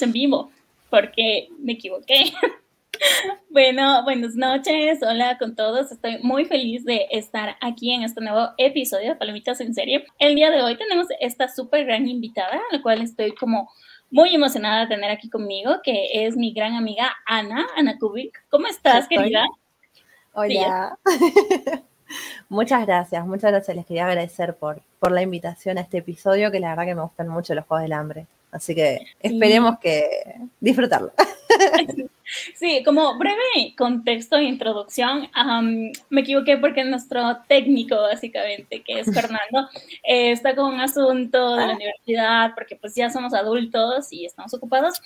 estamos en vivo, porque me equivoqué. Bueno, buenas noches, hola con todos. Estoy muy feliz de estar aquí en este nuevo episodio de Palomitas en Serie. El día de hoy tenemos esta súper gran invitada, la cual estoy como muy emocionada de tener aquí conmigo, que es mi gran amiga Ana, Ana Kubik. ¿Cómo estás, querida? Hola. muchas gracias, muchas gracias. Les quería agradecer por, por la invitación a este episodio, que la verdad que me gustan mucho los Juegos del Hambre. Así que esperemos que disfrutarlo. Sí, como breve contexto e introducción, me equivoqué porque nuestro técnico, básicamente, que es Fernando, eh, está con un asunto de la universidad, porque pues ya somos adultos y estamos ocupados,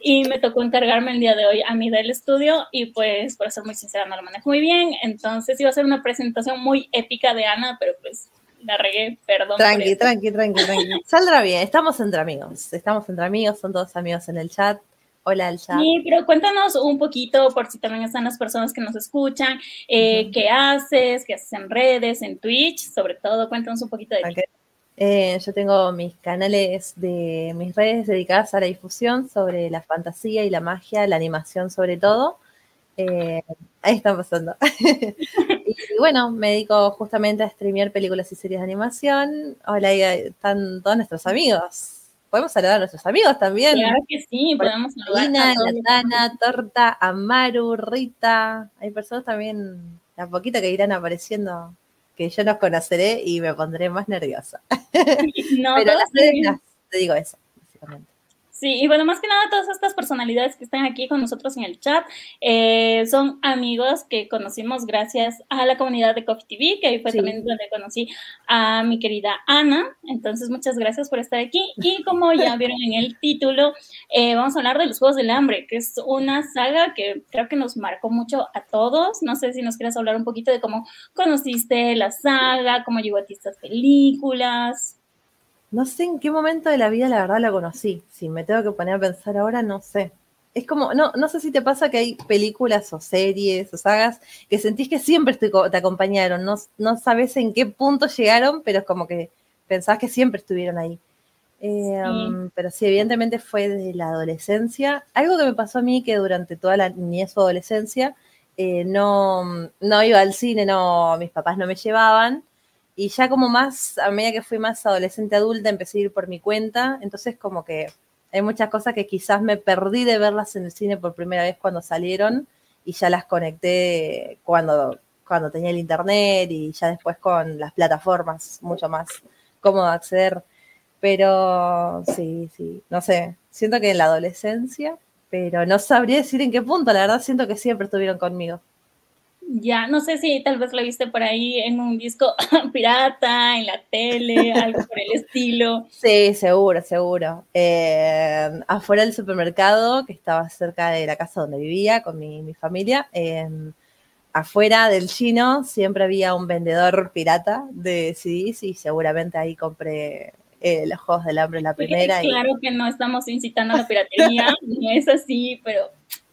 y me tocó encargarme el día de hoy a mí del estudio, y pues, por ser muy sincera, no lo manejo muy bien, entonces iba a ser una presentación muy épica de Ana, pero pues la regué, perdón. Tranqui, tranqui, tranqui, tranqui. Saldrá bien, estamos entre amigos, estamos entre amigos, son todos amigos en el chat. Hola, el chat. Sí, pero cuéntanos un poquito, por si también están las personas que nos escuchan, eh, qué haces, qué haces en redes, en Twitch, sobre todo, cuéntanos un poquito de ti. Eh, yo tengo mis canales de mis redes dedicadas a la difusión sobre la fantasía y la magia, la animación sobre todo. Eh, ahí están pasando. y, bueno, me dedico justamente a streamear películas y series de animación. Hola, ahí están todos nuestros amigos. Podemos saludar a nuestros amigos también. Claro que sí, podemos saludar. Lina, Latana, Torta, Amaru, Rita. Hay personas también, a poquito que irán apareciendo, que yo los conoceré y me pondré más nerviosa. No, Pero las te digo eso, básicamente. Sí, y bueno, más que nada todas estas personalidades que están aquí con nosotros en el chat eh, son amigos que conocimos gracias a la comunidad de Coffee TV, que ahí fue también donde conocí a mi querida Ana. Entonces, muchas gracias por estar aquí. Y como ya vieron en el título, eh, vamos a hablar de los Juegos del Hambre, que es una saga que creo que nos marcó mucho a todos. No sé si nos quieres hablar un poquito de cómo conociste la saga, cómo llegó a ti estas películas. No sé en qué momento de la vida la verdad la conocí. Si me tengo que poner a pensar ahora, no sé. Es como, no, no sé si te pasa que hay películas o series o sagas que sentís que siempre te, acompañaron. No, no sabes en qué punto llegaron, pero es como que pensás que siempre estuvieron ahí. Em, pero sí, evidentemente fue desde la adolescencia. Algo que me pasó a mí que durante toda la niñez o adolescencia eh, no, no iba al cine, no, mis papás no me llevaban. Y ya como más, a medida que fui más adolescente adulta, empecé a ir por mi cuenta. Entonces como que hay muchas cosas que quizás me perdí de verlas en el cine por primera vez cuando salieron y ya las conecté cuando, cuando tenía el internet y ya después con las plataformas, mucho más cómodo acceder. Pero sí, sí, no sé, siento que en la adolescencia, pero no sabría decir en qué punto, la verdad siento que siempre estuvieron conmigo. Ya, no sé si tal vez lo viste por ahí en un disco pirata, en la tele, algo por el estilo. Sí, seguro, seguro. Eh, afuera del supermercado, que estaba cerca de la casa donde vivía con mi, familia, em, afuera del chino siempre había un vendedor pirata de CDs y seguramente ahí compré eh, los Juegos del Hambre la primera. claro que no estamos incitando a la piratería, no es así, pero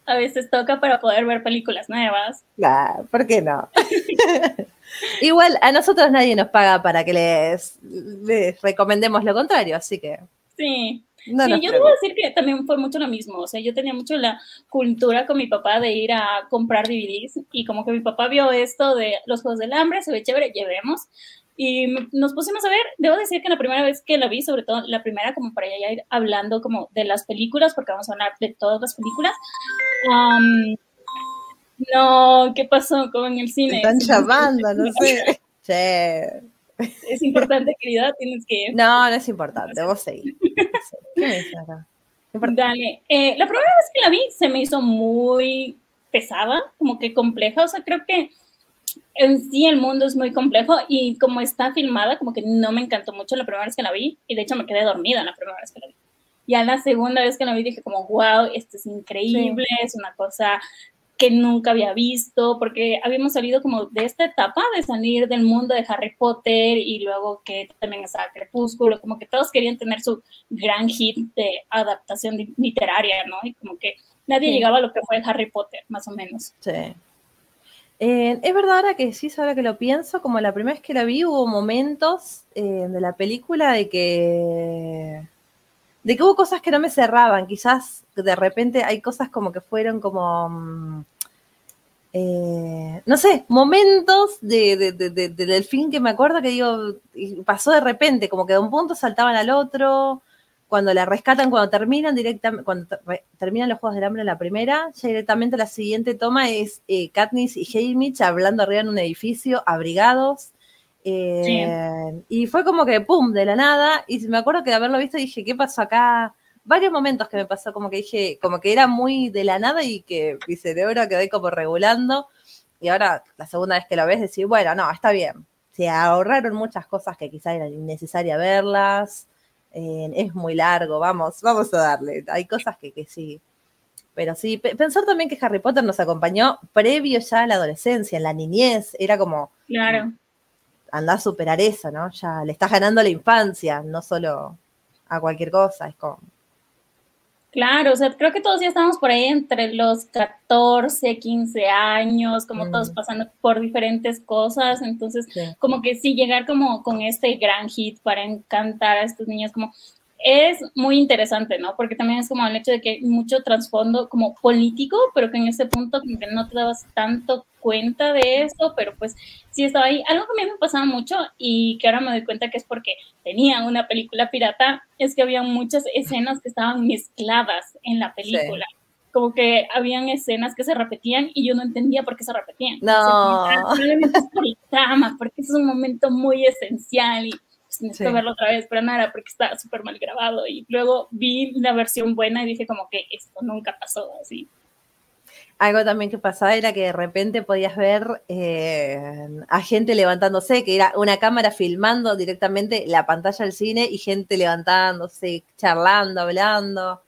a veces toca para poder ver películas nuevas. Claro, ¿por qué no? Igual a nosotros nadie nos paga para que les, recomendemos lo contrario, así que. Sí. sí, yo debo decir que también fue mucho lo mismo. O sea, yo tenía mucho la cultura con mi papá de ir a comprar DVDs y como que mi papá vio esto de los Juegos del Hambre, se ve chévere, llevemos. Y nos pusimos a ver, debo decir que la primera vez que la vi, sobre todo la primera como para ya ir hablando como de las películas, porque vamos a hablar de todas las películas. no, ¿qué pasó con el cine? Están llamando, no sé. Es importante, querida, tienes que... No, no es importante, vos seguís. ¿Qué me Dale. Eh, la primera vez que la vi se me hizo muy pesada, como que compleja, o sea, creo que en sí el mundo es muy complejo y como está filmada, como que no me encantó mucho la primera vez que la vi y de hecho me quedé dormida la primera vez que la vi. Ya la segunda vez que la vi dije como, wow, esto es increíble, es una cosa que nunca había visto, porque habíamos salido como de esta etapa de salir del mundo de Harry Potter y luego que también estaba Crepúsculo, como que todos querían tener su gran hit de adaptación literaria, ¿no? Y como que nadie llegaba a lo que fue Harry Potter, más o menos. Sí. Eh, es verdad ahora que sí, ahora que lo pienso, como la primera vez que la vi hubo momentos eh, de la película de que de que hubo cosas que no me cerraban, quizás de repente hay cosas como que fueron como... Mm, eh, no sé, momentos de, del film que me acuerdo que digo, pasó de repente, como que de un punto saltaban al otro, cuando la rescatan, cuando terminan directamente, cuando terminan los Juegos del Hambre la primera, ya directamente la siguiente toma es eh, Katniss y Haymitch hablando arriba en un edificio, abrigados. Eh, y fue como que, ¡pum!, de la nada. Y me acuerdo que de haberlo visto dije, ¿qué pasó acá? Varios momentos que me pasó, como que dije, como que era muy de la nada y que mi cerebro quedó como regulando. Y ahora, la segunda vez que lo ves, decir, bueno, no, está bien. Se ahorraron muchas cosas que quizá era innecesaria verlas es muy largo, vamos, vamos a darle. Hay cosas que, que sí. Pero sí, pensar también que Harry Potter nos acompañó previo ya a la adolescencia, en la niñez, era como... Claro. Andar a superar eso, ¿no? Ya le estás ganando la infancia, no solo a cualquier cosa, es como... Claro, o sea, creo que todos ya estamos por ahí entre los 14, 15 años, como todos mm. pasando por diferentes cosas, entonces como que sí, llegar como con este gran hit para encantar a estos niños, como es muy interesante, ¿no? Porque también es como el hecho de que hay mucho trasfondo como político, pero que en ese punto no te dabas tanto cuenta de eso, pero pues sí estaba ahí. Algo que a mí me pasaba mucho y que ahora me doy cuenta que es porque tenía una película pirata, es que había muchas escenas que estaban mezcladas en la película. Como que habían escenas que se repetían y yo no entendía por qué se repetían. No. Probablemente es por el trama, porque es un momento muy esencial y necesito verlo otra vez, pero nada, porque está súper mal grabado. Y luego vi la versión buena y dije como que esto nunca pasó así. Algo también que pasaba era que de repente podías ver eh, a gente levantándose, que era una cámara filmando directamente la pantalla del cine y gente levantándose, charlando, hablando.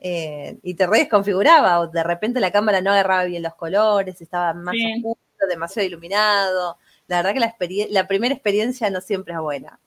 Eh, y te desconfiguraba, o de repente la cámara no agarraba bien los colores, estaba más oscuro, demasiado iluminado. La verdad que la, la primera experiencia no siempre es buena.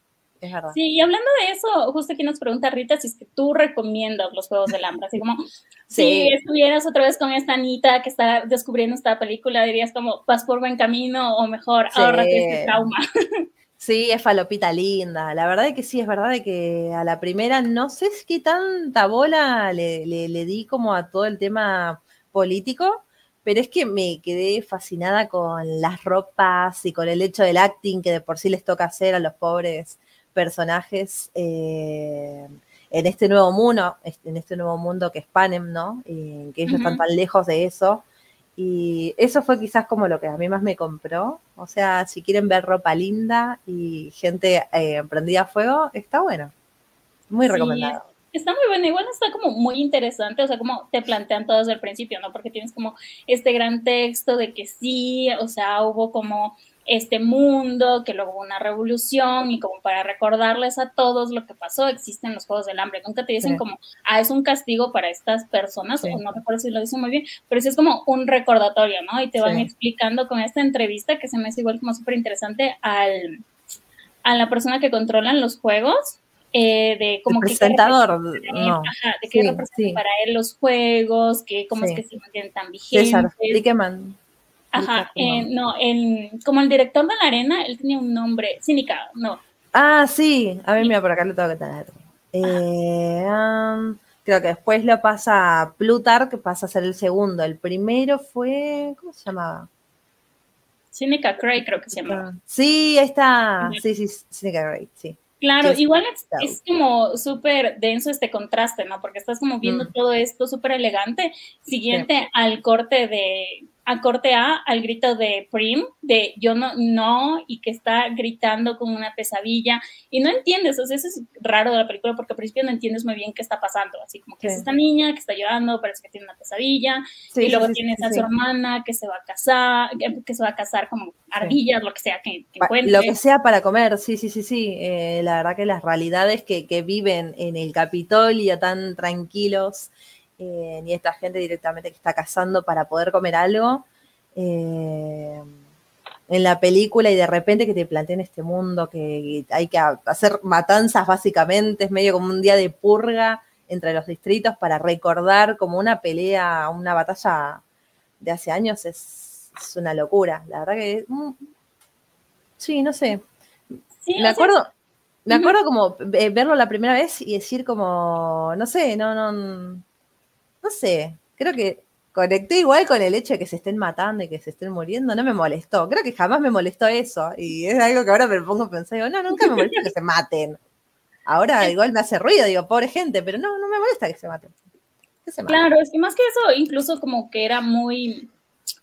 Sí, y hablando de eso, justo aquí nos pregunta Rita si es que tú recomiendas los Juegos del Hambre, así como si estuvieras otra vez con esta Anita que está descubriendo esta película, dirías como, vas por buen camino o mejor, sí. este trauma. Sí, es falopita linda. La verdad es que sí, es verdad de que a la primera no sé si qué tanta bola le, le di como a todo el tema político, pero es que me quedé fascinada con las ropas y con el hecho del acting que de por sí les toca hacer a los pobres personajes eh, en este nuevo mundo, en este nuevo mundo que es Panem, ¿no? Y que ellos están tan lejos de eso. Y eso fue quizás como lo que a mí más me compró. O sea, si quieren ver ropa linda y gente eh, prendida a fuego, está bueno. Muy recomendado. Está muy bueno, igual está como muy interesante, o sea, como te plantean todo desde el principio, ¿no? Porque tienes como este gran texto de que sí, o sea, hubo como este mundo, que luego hubo una revolución y como para recordarles a todos lo que pasó, existen los Juegos del Hambre. Nunca te dicen como, ah, es un castigo para estas personas, o no recuerdo si lo dicen muy bien, pero sí es como un recordatorio, ¿no? Y te van explicando con esta entrevista que se me hace igual como súper interesante al, a la persona que controlan los juegos. Eh, de como el presentador, no. de qué representa para él los juegos, que cómo es que se mantienen tan vigentes. César Ajá, eh, no, el, como el director de la arena, él tenía un nombre, Cínica, no. Ah, sí, a ver, mira, por acá lo tengo que tener. Eh, creo que después lo pasa a Plutar, que pasa a ser el segundo. El primero fue, ¿cómo se llamaba? Cínica Cray, creo que se llamaba. Sí, ahí está. Sí, sí, Cínica Cray, sí. Claro, igual es, como súper denso este contraste, ¿no? Porque estás como viendo mm. todo esto súper elegante, siguiente al corte de a corte A al grito de Prim, de yo no, no, y que está gritando con una pesadilla, y no entiendes, o sea, eso es raro de la película porque al principio no entiendes muy bien qué está pasando, así como que es esta niña que está llorando, parece que tiene una pesadilla, y luego tienes a su hermana que se va a casar, que, se va a casar como ardillas, lo que sea que, encuentre. Lo que sea para comer, sí, sí, sí, sí, eh, la verdad que las realidades que, que viven en el Capitolio tan tranquilos, eh, ni esta gente directamente que está cazando para poder comer algo eh, en la película y de repente que te planteen este mundo que hay que hacer matanzas básicamente, es medio como un día de purga entre los distritos para recordar como una pelea, una batalla de hace años, es, una locura. La verdad que... Mm, sí, no sé. me acuerdo... Me acuerdo como verlo la primera vez y decir como, no sé, no, no, no sé, creo que conecté igual con el hecho de que se estén matando y que se estén muriendo, no me molestó. Creo que jamás me molestó eso. Y es algo que ahora me pongo a pensar, digo, no, nunca me molesta que se maten. Ahora igual me hace ruido, digo, pobre gente, pero no, no me molesta que se maten. Que se maten. Claro, es que más que eso, incluso como que era muy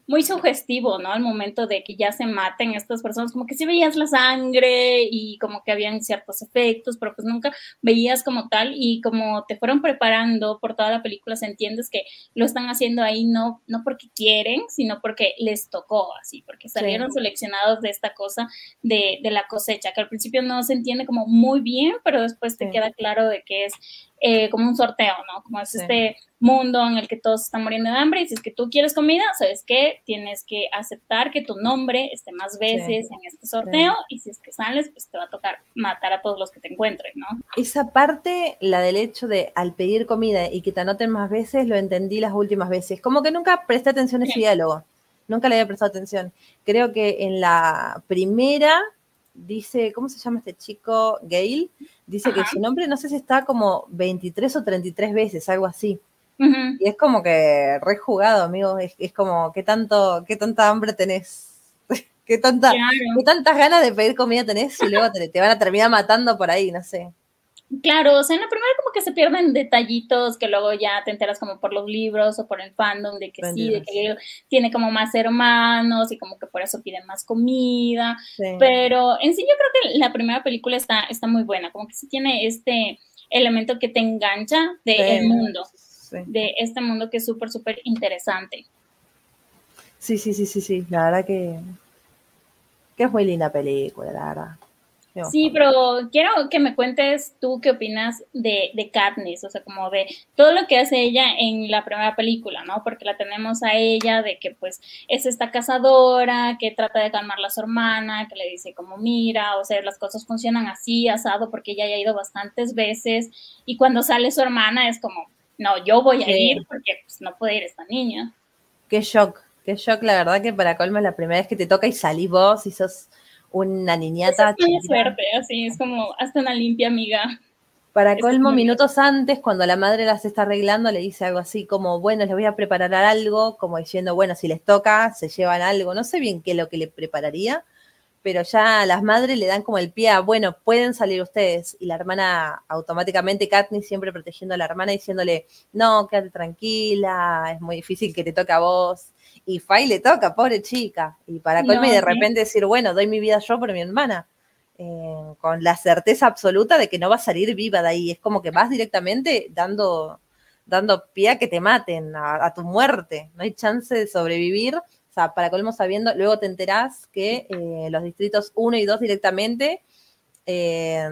muy sugestivo, ¿no? Al momento de que ya se maten estas personas, como que sí veías la sangre y como que habían ciertos efectos, pero pues nunca veías como tal y como te fueron preparando por toda la película, se entiendes que lo están haciendo ahí no, no porque quieren, sino porque les tocó así, porque salieron seleccionados de esta cosa de, de, la cosecha, que al principio no se entiende como muy bien, pero después te queda claro de que es eh, como un sorteo, ¿no? Como es este mundo en el que todos están muriendo de hambre y si es que tú quieres comida, ¿sabes qué? Tienes que aceptar que tu nombre esté más veces en este sorteo y si es que sales, pues te va a tocar matar a todos los que te encuentren, ¿no? Esa parte, la del hecho de al pedir comida y que te anoten más veces, lo entendí las últimas veces. Como que nunca presté atención a ese diálogo. Nunca le había prestado atención. Creo que en la primera dice, ¿cómo se llama este chico? Gail, dice que su nombre no sé si está como 23 o 33 veces, algo así. Y es como que rejugado, amigo, es, es, como, ¿qué tanto, qué tanta hambre tenés? ¿Qué, tanta, ¿Qué tantas ganas de pedir comida tenés y luego te, te van a terminar matando por ahí? No sé. Claro, o sea, en la primera como que se pierden detallitos que luego ya te enteras como por los libros o por el fandom de que sí, de que tiene como más hermanos y como que por eso piden más comida. Pero en sí yo creo que la primera película está, está muy buena, como que sí tiene este elemento que te engancha del mundo, de este mundo que es súper, súper interesante. Sí, sí, sí, sí, sí, la verdad que, que es muy linda película, la verdad. Sí, pero quiero que me cuentes tú qué opinas de, de Katniss, o sea, como de todo lo que hace ella en la primera película, ¿no? Porque la tenemos a ella de que pues es esta cazadora, que trata de calmar a su hermana, que le dice como mira, o sea, las cosas funcionan así, asado, porque ella ya ha ido bastantes veces, y cuando sale su hermana es como, no, yo voy a ir porque pues, no puede ir esta niña. Qué shock, qué shock, la verdad que para colmo es la primera vez que te toca y salís vos y sos una niñata. Es suerte, así, es como hasta una limpia amiga. Para colmo, minutos antes, cuando la madre las está arreglando, le dice algo así como, bueno, les voy a preparar algo, como diciendo, bueno, si les toca, se llevan algo. No sé bien qué es lo que le prepararía, pero ya las madres le dan como el pie a, bueno, pueden salir ustedes. Y la hermana, automáticamente, Katniss siempre protegiendo a la hermana, diciéndole, no, quédate tranquila, es muy difícil que te toque a vos y Fai le toca, pobre chica. Y para colme de repente decir, bueno, doy mi vida yo por mi hermana. Eh, con la certeza absoluta de que no va a salir viva de ahí. Es como que vas directamente dando, dando pie a que te maten, a, tu muerte. No hay chance de sobrevivir. O sea, para colmo sabiendo, luego te enterás que eh, los distritos 1 y 2 directamente eh,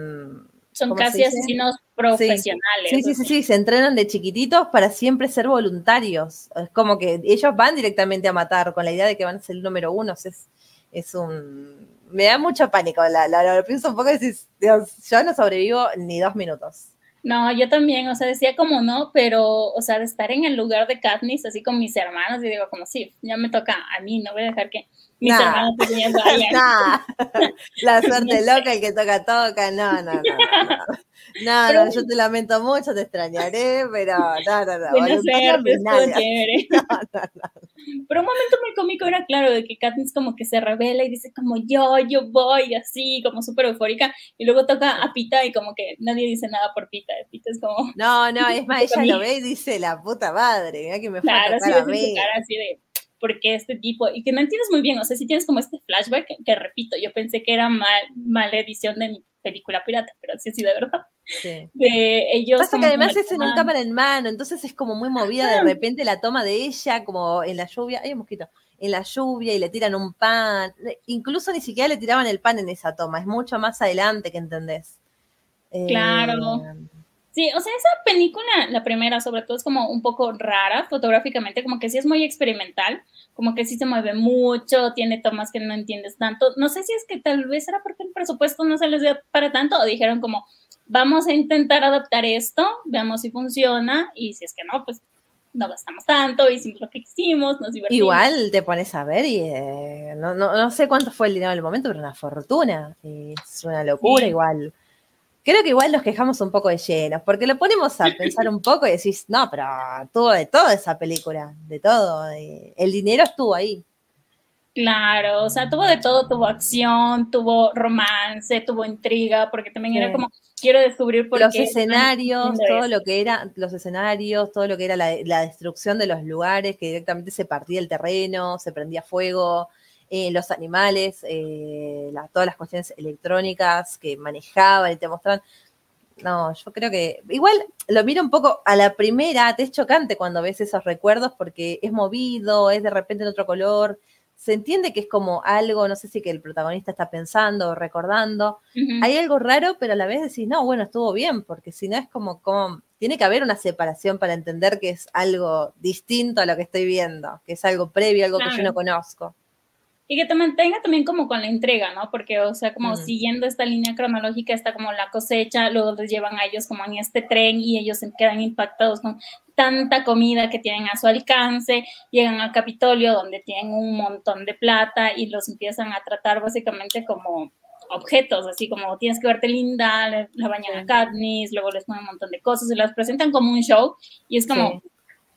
son casi asesinos profesionales. Sí, sí, sí, sí, se entrenan de chiquititos para siempre ser voluntarios. Es como que ellos van directamente a matar con la idea de que van a ser el número uno. es, es un... Me da mucho pánico, la, la, lo pienso un poco y decís, Dios, yo no sobrevivo ni dos minutos. No, yo también, o sea, decía como no, pero, o sea, de estar en el lugar de Katniss, así con mis hermanos, y digo como, sí, ya me toca a mí, no voy a dejar que mis hermanos. La suerte loca, el que toca, toca, no, no, no. No, no, yo te lamento mucho, te extrañaré, pero no, no, no. Chévere. No, no, no. Pero un momento muy cómico era claro de que Katniss como que se revela y dice como yo, yo voy, así, como súper eufórica, y luego toca a Pita y como que nadie dice nada por Pita, Pita es como... No, no, es más, ella lo ve y dice, la puta madre, mira que me fue claro, a tocar a mí. Cara así de, porque este tipo, y que no entiendes muy bien, o sea, si tienes como este flashback, que, repito, yo pensé que era mal, mala edición de mi película pirata, pero sí, sí, de verdad. Sí. De ellos. Pasa que además es en un cámara en mano, entonces es como muy movida de repente la toma de ella, como en la lluvia, hay un mosquito, en la lluvia y le tiran un pan, incluso ni siquiera le tiraban el pan en esa toma, es mucho más adelante que entendés. Claro. Eh, Sí, o sea, esa película, la primera sobre todo, es como un poco rara fotográficamente, como que sí es muy experimental, como que sí se mueve mucho, tiene tomas que no entiendes tanto. No sé si es que tal vez era porque el presupuesto no se les dio para tanto o dijeron como, vamos a intentar adaptar esto, veamos si funciona y si es que no, pues no gastamos tanto, hicimos lo que quisimos, nos divertimos. Igual te pones a ver y eh, no, no, no, sé cuánto fue el dinero del momento, pero una fortuna, es una locura igual Creo que igual nos quejamos un poco de llenos, porque lo ponemos a pensar un poco y decís, no, pero tuvo de todo esa película, de todo. El dinero estuvo ahí. Claro, o sea, tuvo de todo, tuvo acción, tuvo romance, tuvo intriga, porque también era como, quiero descubrir por los escenarios, todo lo que era, los escenarios, todo lo que era la, destrucción de los lugares, que directamente se partía el terreno, se prendía fuego, eh, los animales, eh, todas las cuestiones electrónicas que manejaban y te mostraban. No, yo creo que igual lo miro un poco a la primera, te es chocante cuando ves esos recuerdos porque es movido, es de repente en otro color, se entiende que es como algo, no sé si que el protagonista está pensando o recordando. Hay algo raro, pero a la vez decís, no, bueno, estuvo bien, porque si no es como, como, tiene que haber una separación para entender que es algo distinto a lo que estoy viendo, que es algo previo, algo que yo no conozco. Y que te mantenga también como con la entrega, ¿no? Porque, o sea, como siguiendo esta línea cronológica, está como la cosecha, luego les llevan a ellos como en este tren y ellos se quedan impactados con tanta comida que tienen a su alcance, llegan al Capitolio donde tienen un montón de plata y los empiezan a tratar básicamente como objetos, así como tienes que verte linda, la bañan a Katniss, luego les ponen un montón de cosas y las presentan como un show y es como,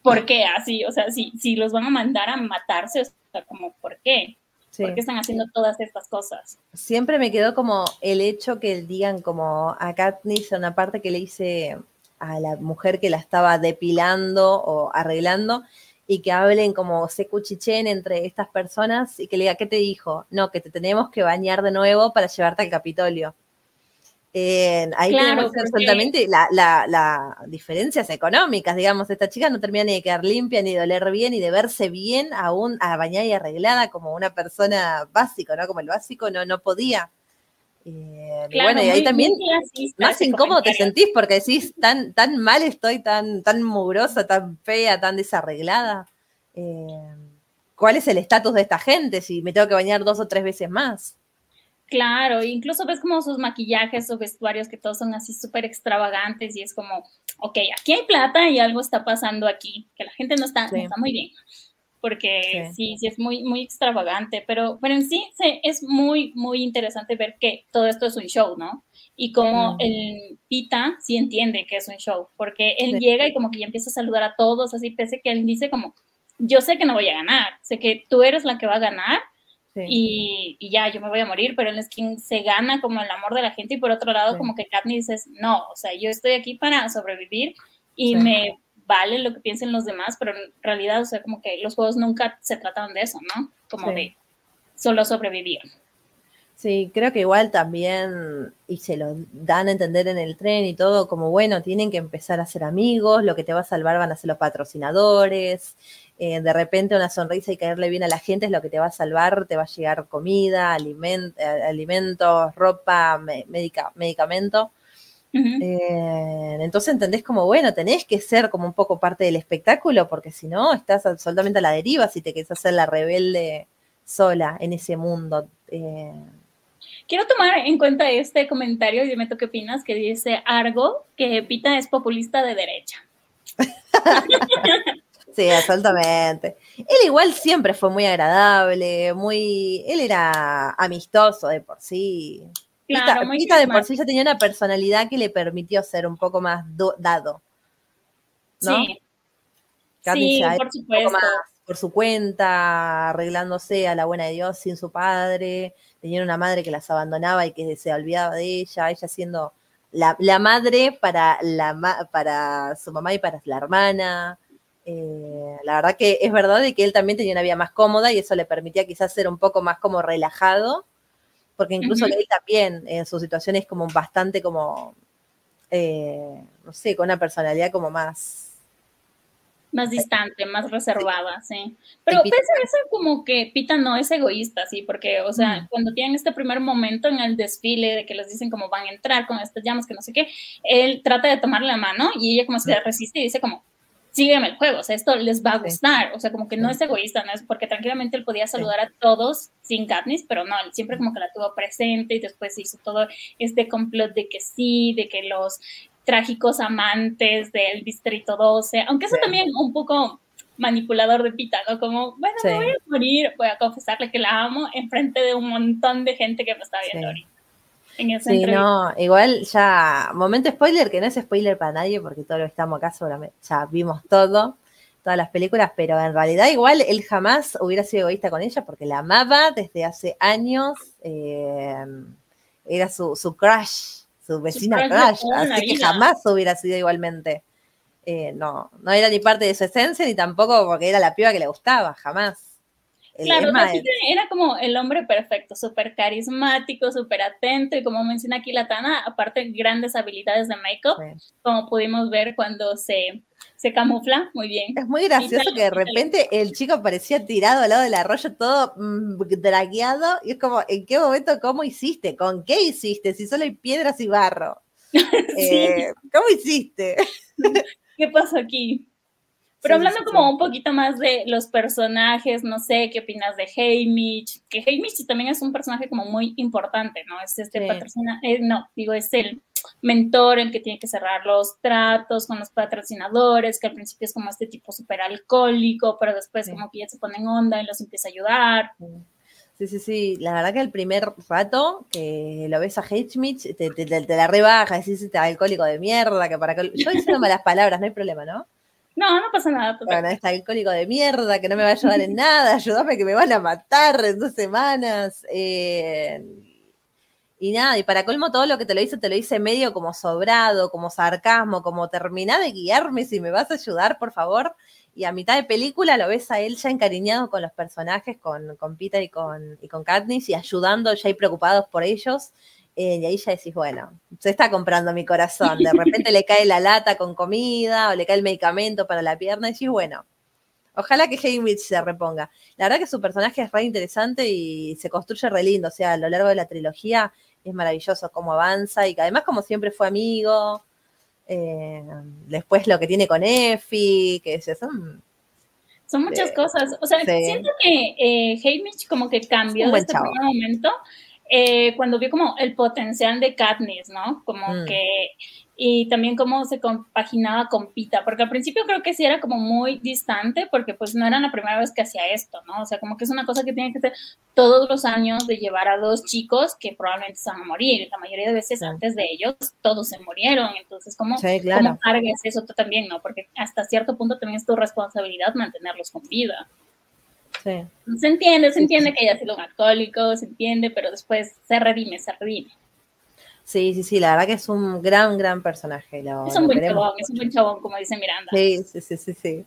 ¿por qué así? O sea, si, si los van a mandar a matarse, o sea, como, ¿por qué? ¿Por qué están haciendo todas estas cosas? Siempre me quedó como el hecho que digan como a Katniss, una parte que le hice a la mujer que la estaba depilando o arreglando y que hablen como se cuchichen entre estas personas y que le diga, ¿qué te dijo? No, que te tenemos que bañar de nuevo para llevarte al Capitolio. Ahí tenemos absolutamente la, la, diferencias económicas, digamos, esta chica no termina ni de quedar limpia, ni de oler bien, ni de verse bien, aún a bañar y arreglada como una persona básico, ¿no? Como el básico no, no podía. Eh, bueno, y ahí también más incómodo te sentís porque decís, tan, tan mal estoy, tan, tan mugrosa, tan fea, tan desarreglada. Eh, ¿Cuál es el estatus de esta gente si me tengo que bañar dos o tres veces más? Claro, incluso ves como sus maquillajes o vestuarios que todos son así súper extravagantes y es como, ok, aquí hay plata y algo está pasando aquí, que la gente no está, no está muy bien porque sí. sí, es muy, muy extravagante, pero, pero en sí, es muy, muy interesante ver que todo esto es un show, ¿no? Y como el Pita sí entiende que es un show, porque él llega y como que ya empieza a saludar a todos, así pese que él dice como, yo sé que no voy a ganar, sé que tú eres la que va a ganar, y, y, ya, yo me voy a morir, pero él es quien se gana como el amor de la gente y por otro lado como que Katniss dice, no, o sea, yo estoy aquí para sobrevivir y me vale lo que piensen los demás, pero en realidad, o sea, como que los juegos nunca se trataban de eso, ¿no? Como de solo sobrevivir. Sí, creo que igual también, y se lo dan a entender en el tren y todo, como bueno, tienen que empezar a ser amigos, lo que te va a salvar van a ser los patrocinadores, eh, de repente una sonrisa y caerle bien a la gente es lo que te va a salvar, te va a llegar comida, aliment, eh, alimentos, ropa, médica, medicamento. Eh, entonces entendés como, bueno, tenés que ser como un poco parte del espectáculo, porque si no, estás absolutamente a la deriva si te quieres hacer la rebelde sola en ese mundo. Eh. Quiero tomar en cuenta este comentario y dime tú qué opinas, que dice Argo que Pita es populista de derecha. sí, absolutamente. Él igual siempre fue muy agradable, muy, él era amistoso de por sí. Claro, de por sí ya tenía una personalidad que le permitió ser un poco más dado. ¿no? Sí, sí por supuesto. Más por su cuenta, arreglándose a la buena de Dios sin su padre. Tenía una madre que las abandonaba y que se olvidaba de ella, ella siendo la, madre para, la, para su mamá y para la hermana. Eh, la verdad que es verdad de que él también tenía una vida más cómoda y eso le permitía quizás ser un poco más como relajado porque incluso él también en su situación es como bastante como, eh, no sé, con una personalidad como más... Más distante, más reservada, sí. Pero pese a eso, como que Pita no es egoísta, sí, porque, o sea, cuando tienen este primer momento en el desfile de que les dicen cómo van a entrar con estas llamas, que no sé qué, él trata de tomarle la mano y ella como se resiste y dice como, sígueme el juego, o sea, esto les va a gustar, o sea, como que no es egoísta, no es porque tranquilamente él podía saludar a todos sin Katniss, pero no, él siempre como que la tuvo presente y después hizo todo este complot de que sí, de que los trágicos amantes del Distrito 12, aunque eso también un poco manipulador de Pita, ¿no? Como, bueno, me voy a morir, voy a confesarle que la amo en frente de un montón de gente que me está viendo ahorita. En esa sí, no, igual ya, momento spoiler, que no es spoiler para nadie, porque todo lo estamos acá seguramente ya vimos todo, todas las películas, pero en realidad igual él jamás hubiera sido egoísta con ella porque la amaba desde hace años, eh, era su, su crush, su vecina crush, así que jamás hubiera sido igualmente. Eh, no, no era ni parte de su esencia, ni tampoco porque era la piba que le gustaba, jamás. Claro, era como el hombre perfecto, súper carismático, súper atento, y como menciona aquí la Tana, aparte grandes habilidades de make-up, como pudimos ver cuando se se camufla muy bien. Es muy gracioso que de repente el chico parecía tirado al lado del arroyo todo mm, dragueado y es como, ¿en qué momento cómo hiciste? ¿Con qué hiciste? Si solo hay piedras y barro. Eh, ¿Cómo hiciste? ¿Qué pasó aquí? Pero hablando como un poquito más de los personajes, no sé, ¿qué opinas de Haymitch? Que Haymitch también es un personaje como muy importante, ¿no? Es este patrocina, eh, no, digo, es el mentor el que tiene que cerrar los tratos con los patrocinadores, que al principio es como este tipo súper alcohólico, pero después como que ya se pone en onda y los empieza a ayudar. Sí, sí, sí. La verdad que el primer rato que lo ves a Haymitch, te, te, te, la rebaja, decís este alcohólico de mierda, que para que... Yo diciendo malas palabras, no hay problema, ¿no? No, no pasa nada. Bueno, está alcohólico de mierda, que no me va a ayudar en nada, ayúdame que me van a matar en dos semanas. Eh, y nada, y para colmo todo lo que te lo hice, te lo hice medio como sobrado, como sarcasmo, como terminá de guiarme si me vas a ayudar, por favor. Y a mitad de película lo ves a él ya encariñado con los personajes, con, con Peter y con, y con Katniss, y ayudando ya y preocupados por ellos. Eh, y ahí ya decís, bueno, se está comprando mi corazón. De repente le cae la lata con comida o le cae el medicamento para la pierna y decís, bueno, ojalá que Haymitch se reponga. La verdad que su personaje es re interesante y se construye re lindo. O sea, a lo largo de la trilogía es maravilloso cómo avanza y que además como siempre fue amigo. Eh, después lo que tiene con Effie, que es eso. Son muchas cosas. O sea, siento que eh, Haymitch como que cambió desde el primer momento eh, cuando vio como el potencial de Katniss, ¿no? Como mm. que, y también cómo se compaginaba con Pita, porque al principio creo que sí era como muy distante, porque pues no era la primera vez que hacía esto, ¿no? O sea, como que es una cosa que tiene que hacer todos los años de llevar a dos chicos que probablemente se van a morir, la mayoría de veces antes de ellos todos se murieron, entonces ¿cómo, ¿cómo cargues eso tú también, no? Porque hasta cierto punto también es tu responsabilidad mantenerlos con vida. Se entiende, se entiende que haya sido un alcohólico, se entiende, pero después se redime, se redime. Sí, sí, sí, la verdad que es un gran, gran personaje. es un buen chabón, es un buen chabón, como dice Miranda. Sí, sí, sí, sí, sí.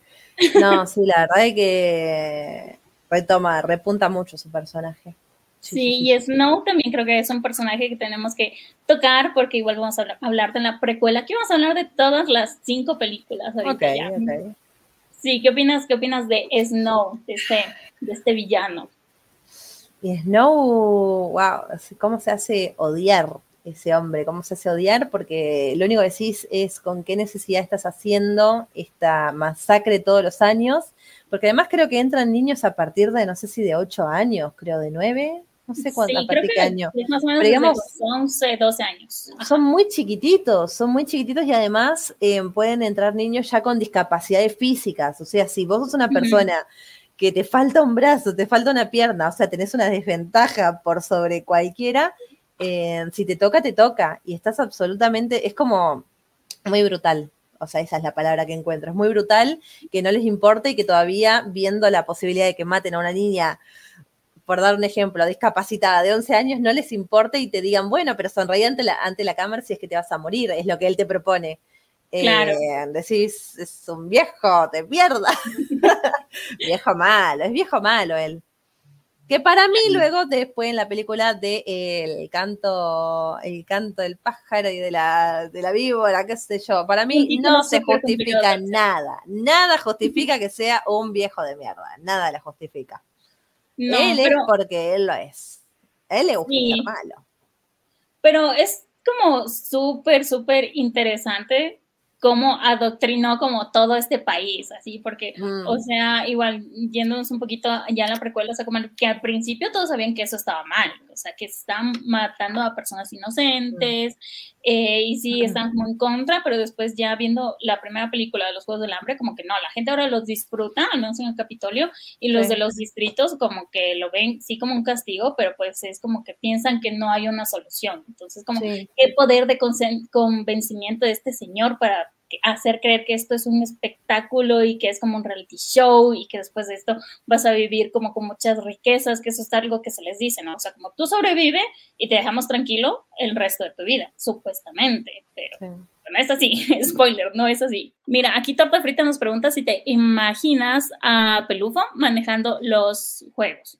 No, sí, la verdad es que retoma, repunta mucho su personaje. Sí, y Snow también creo que es un personaje que tenemos que tocar porque igual vamos a hablar de la precuela. Aquí vamos a hablar de todas las cinco películas. Ahorita ya. Sí, ¿qué opinas, qué opinas de Snow, de este, de este villano? Y Snow, wow, cómo se hace odiar ese hombre, cómo se hace odiar, porque lo único que decís es con qué necesidad estás haciendo esta masacre todos los años, porque además creo que entran niños a partir de, no sé si de 8 años, creo de 9, no sé cuánto, de qué año. Es más o menos digamos, 11, 12 años. Son muy chiquititos, son muy chiquititos y además eh, pueden entrar niños ya con discapacidades físicas. O sea, si vos sos una persona que te falta un brazo, te falta una pierna, o sea, tenés una desventaja por sobre cualquiera, eh, si te toca, te toca. Y estás absolutamente, es como muy brutal. O sea, esa es la palabra que encuentro. Es muy brutal que no les importe y que todavía viendo la posibilidad de que maten a una niña por dar un ejemplo, discapacitada de 11 años, no les importe y te digan, bueno, pero sonreí ante la, ante la cámara si es que te vas a morir, es lo que él te propone. Claro. Eh, decís, es un viejo, te pierdas. viejo malo, es viejo malo él. Que para mí luego, después en la película de El canto, el canto del pájaro y de la, de la víbora, qué sé yo, para mí no se justifica nada. Nada justifica que sea un viejo de mierda. Nada la justifica él es porque él lo es. Él le gusta malo. Pero es como súper, súper interesante cómo adoctrinó como todo este país, así, porque, mm. o sea, igual, yéndonos un poquito ya en la precuela, o sea, como que al principio todos sabían que eso estaba mal, o sea, que están matando a personas inocentes eh, y sí están como en contra, pero después ya viendo la primera película de los Juegos del Hambre, como que no, la gente ahora los disfruta, al menos en el Capitolio, y los de los distritos como que lo ven sí como un castigo, pero pues es como que piensan que no hay una solución. Entonces, como, ¿qué poder de convencimiento de este señor para hacer creer que esto es un espectáculo y que es como un reality show y que después de esto vas a vivir como con muchas riquezas, que eso es algo que se les dice, ¿no? O sea, como tú sobrevive y te dejamos tranquilo el resto de tu vida, supuestamente, pero no es así, spoiler, no es así. Mira, aquí Torta Frita nos pregunta si te imaginas a Pelufo manejando los juegos.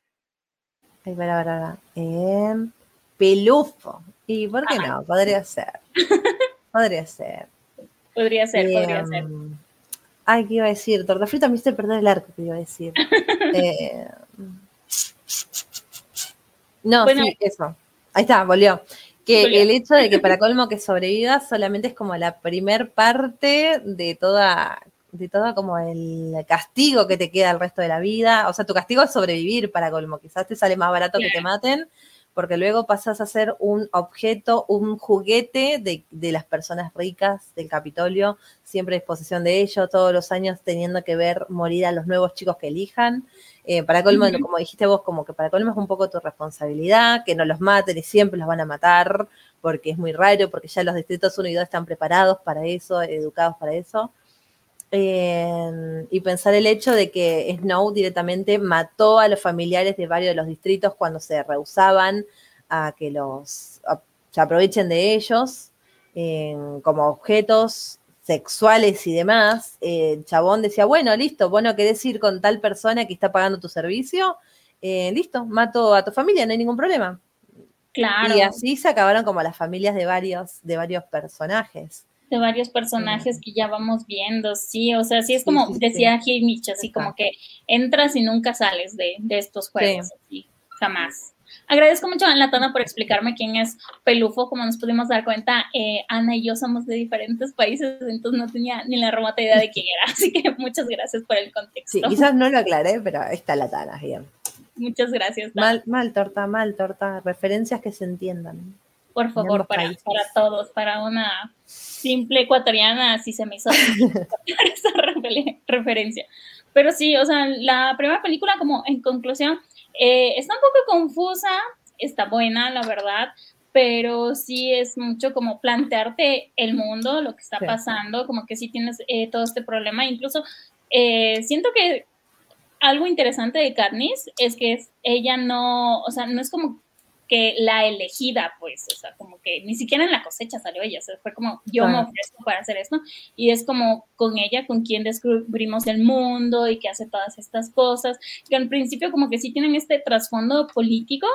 Ay, para, para, eh, pelufo. ¿Y por qué no? Podría ser. Podría ser. Podría ser, podría ser. Em, ay, ¿qué iba a decir? Torta frita me hiciste perder el arco, que iba a decir. Eh, no, sí, eso. Ahí está, volvió. Que el hecho de que para colmo que sobrevivas solamente es como la primer parte de toda, de todo como el castigo que te queda el resto de la vida. O sea, tu castigo es sobrevivir para colmo. Quizás te sale más barato que te maten, porque luego pasas a ser un objeto, un juguete de, las personas ricas del Capitolio, siempre a disposición de ellos, todos los años teniendo que ver morir a los nuevos chicos que elijan. Eh, para colmo, como dijiste vos, como que para colmo es un poco tu responsabilidad, que no los maten y siempre los van a matar, porque es muy raro, porque ya los distritos 1 y 2 están preparados para eso, educados para eso y pensar el hecho de que Snow directamente mató a los familiares de varios de los distritos cuando se rehusaban a que los se aprovechen de ellos como objetos sexuales y demás. el chabón decía, bueno, listo, vos no querés ir con tal persona que está pagando tu servicio, eh, listo, mato a tu familia, no hay ningún problema. Claro. Y así se acabaron como las familias de varios, de varios personajes de varios personajes que ya vamos viendo, sí, o sea, sí es como decía Gil así como que entras y nunca sales de, estos juegos, así, jamás. Agradezco mucho a Latana por explicarme quién es Pelufo, como nos pudimos dar cuenta, eh, Ana y yo somos de diferentes países, entonces no tenía ni la remota idea de quién era, así que muchas gracias por el contexto. Sí, quizás no lo aclaré, pero está Latana, bien. Muchas gracias. Mal, mal torta, mal torta, referencias que se entiendan. Por favor, para, para todos, para una simple ecuatoriana, así se me hizo esa referencia. Pero sí, o sea, la primera película, como en conclusión, eh, está un poco confusa, está buena, la verdad, pero sí es mucho como plantearte el mundo, lo que está pasando, como que sí tienes eh, todo este problema. Incluso eh, siento que algo interesante de Katniss es que ella no, o sea, no es como que la elegida, pues, o sea, como que ni siquiera en la cosecha salió ella, o sea, fue como yo me ofrezco para hacer esto y es como con ella con quien descubrimos el mundo y que hace todas estas cosas, que al principio como que sí tienen este trasfondo político,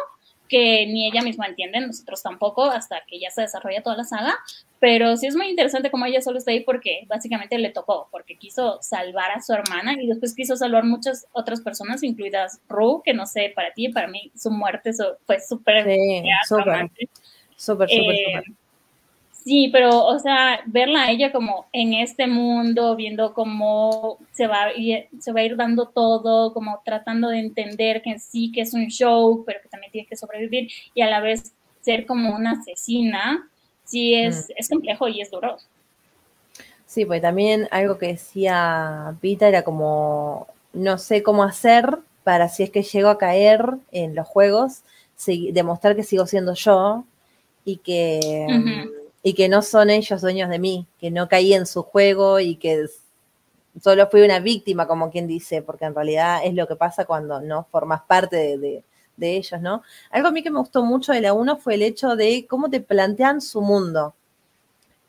que ni ella misma entiende, nosotros tampoco, hasta que ya se desarrolla toda la saga, pero sí es muy interesante como ella solo está ahí porque básicamente le tocó, porque quiso salvar a su hermana y después quiso salvar muchas otras personas, incluidas Rue, que no sé, para ti, para mí, su muerte fue súper... Sí, súper, súper, súper, eh, Sí, pero, o sea, verla a ella como en este mundo, viendo cómo se va, se va a ir dando todo, como tratando de entender que sí que es un show, pero que también tiene que sobrevivir y a la vez ser como una asesina, sí es, mm. es complejo y es duro. Sí, pues también algo que decía Pita era como, no sé cómo hacer para si es que llego a caer en los juegos, demostrar que sigo siendo yo y que y que no son ellos dueños de mí, que no caí en su juego y que solo fui una víctima, como quien dice, porque en realidad es lo que pasa cuando no formas parte de, ellos, ¿no? Algo a mí que me gustó mucho de la 1 fue el hecho de cómo te plantean su mundo.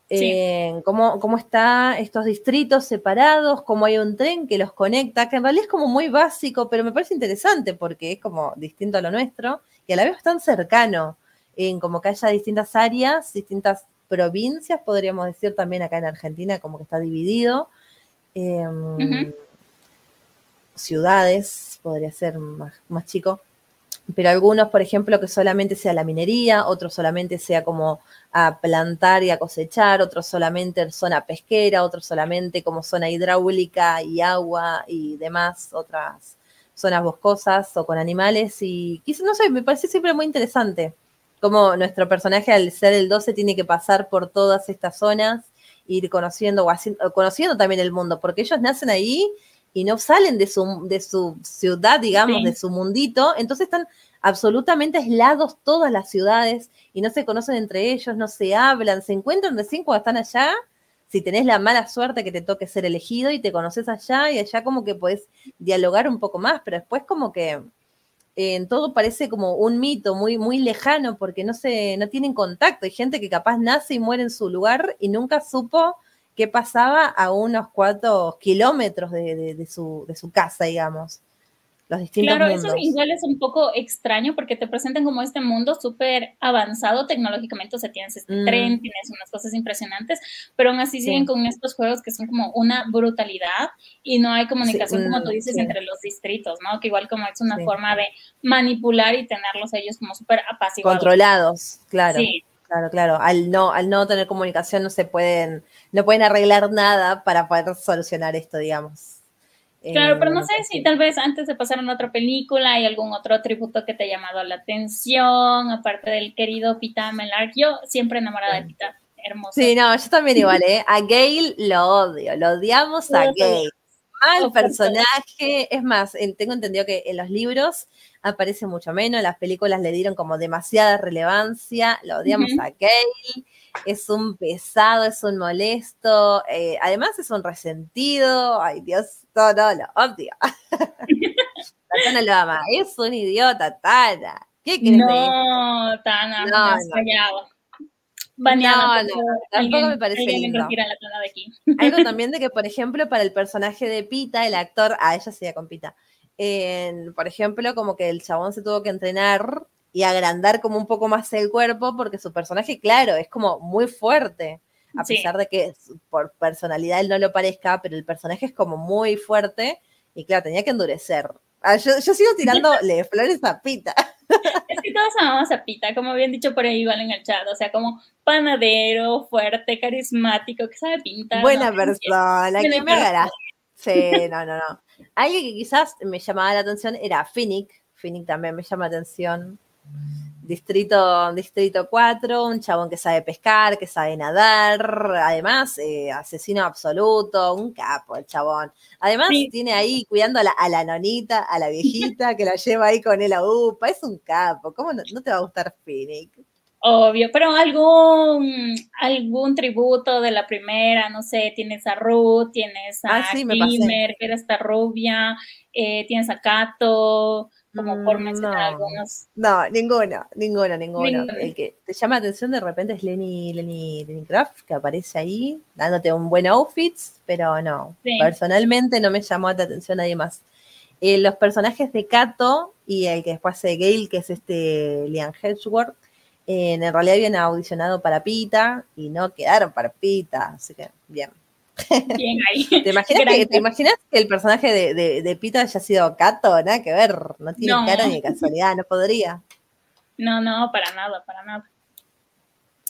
Eh, cómo, cómo están estos distritos separados, cómo hay un tren que los conecta, que en realidad es como muy básico, pero me parece interesante porque es como distinto a lo nuestro y a la vez tan cercano, en como que haya distintas áreas, distintas provincias, podríamos decir también acá en Argentina, como que está dividido. Em, ciudades, podría ser más, chico. Pero algunos, por ejemplo, que solamente sea la minería, otros solamente sea como a plantar y a cosechar, otros solamente zona pesquera, otros solamente como zona hidráulica y agua y demás, otras zonas boscosas o con animales y quizás, no sé, me parece siempre muy interesante cómo nuestro personaje al ser el 12 tiene que pasar por todas estas zonas, ir conociendo o conociendo también el mundo, porque ellos nacen ahí y no salen de su, de su ciudad, digamos, de su mundito, entonces están absolutamente aislados todas las ciudades y no se conocen entre ellos, no se hablan, se encuentran recién cuando están allá, si tenés la mala suerte que te toque ser elegido y te conoces allá y allá como que puedes dialogar un poco más, pero después como que en todo parece como un mito muy, muy lejano porque no, se, no tienen contacto. Hay gente que capaz nace y muere en su lugar y nunca supo qué pasaba a unos cuantos kilómetros de, su, de su casa, digamos los distintos claro, eso igual es un poco extraño porque te presentan como este mundo súper avanzado tecnológicamente, o sea, tienes este mm. tren, tienes unas cosas impresionantes, pero aún así siguen con estos juegos que son como una brutalidad y no hay comunicación, como tú mm, dices, entre los distritos, ¿no? Que igual como es una forma de manipular y tenerlos ellos como súper apaciguados. Controlados, claro. Claro, claro. Al no, al no tener comunicación no se pueden, no pueden arreglar nada para poder solucionar esto, digamos. Claro, pero no sé si tal vez antes de pasar a otra película hay algún otro tributo que te ha llamado la atención, aparte del querido Pita Melark. Yo siempre enamorada de Pita, hermoso. Sí, no, yo también igual, ¿eh? A Gail lo odio, lo odiamos a Gail. Mal personaje, es más, tengo entendido que en los libros aparece mucho menos, las películas le dieron como demasiada relevancia, lo odiamos a Gail es un pesado, es un molesto, eh, además es un resentido, ay Dios, todo no, lo odio. Tana lo ama, es un idiota, Tana. ¿Qué crees? No, Tana, no, no. Baneado, no, no, tampoco me parece lindo. La aquí. Algo también de que, por ejemplo, para el personaje de Pita, el actor, a ah, ella se con Pita, por ejemplo, como que el chabón se tuvo que entrenar y agrandar como un poco más el cuerpo, porque su personaje, claro, es como muy fuerte, a pesar de que por personalidad él no lo parezca, pero el personaje es como muy fuerte y claro, tenía que endurecer. Ah, yo, sigo tirándole flores a Pita. Es que todos amamos a Pita, como habían dicho por ahí igual en el chat, o sea, como panadero, fuerte, carismático, que sabe pintar. Buena persona, que me agarraste. Sí, no, no, no. Alguien que quizás me llamaba la atención era Finnick. Finnick también me llama la atención. Distrito, Distrito 4, un chabón que sabe pescar, que sabe nadar, además, eh, asesino absoluto, un capo el chabón. Además, tiene ahí cuidando a la, a la, nonita, a la viejita, que la lleva ahí con él a UPA, es un capo. ¿Cómo no, te va a gustar Phoenix? Obvio, pero algún, algún tributo de la primera, no sé, tienes a Ruth, tienes a ah, que era esta rubia, eh, tienes a Kato, como por mm, mencionar no. algunos. No, ninguno, ninguno, ninguno. El que te llama la atención de repente es Lenny, Lenny, Lenny Craft, que aparece ahí dándote un buen outfit, pero no. Personalmente no me llamó la atención nadie más. Eh, los personajes de Kato y el que después hace Gale, que es este Liam Hedgeworth, en realidad habían audicionado para Pita y no quedaron para Pita, así que bien. Bien ahí. ¿Te imaginas, que, el personaje de, de, Pita haya sido Kato? Nada que ver, no tiene cara ni de casualidad, no podría. No, no, para nada, para nada.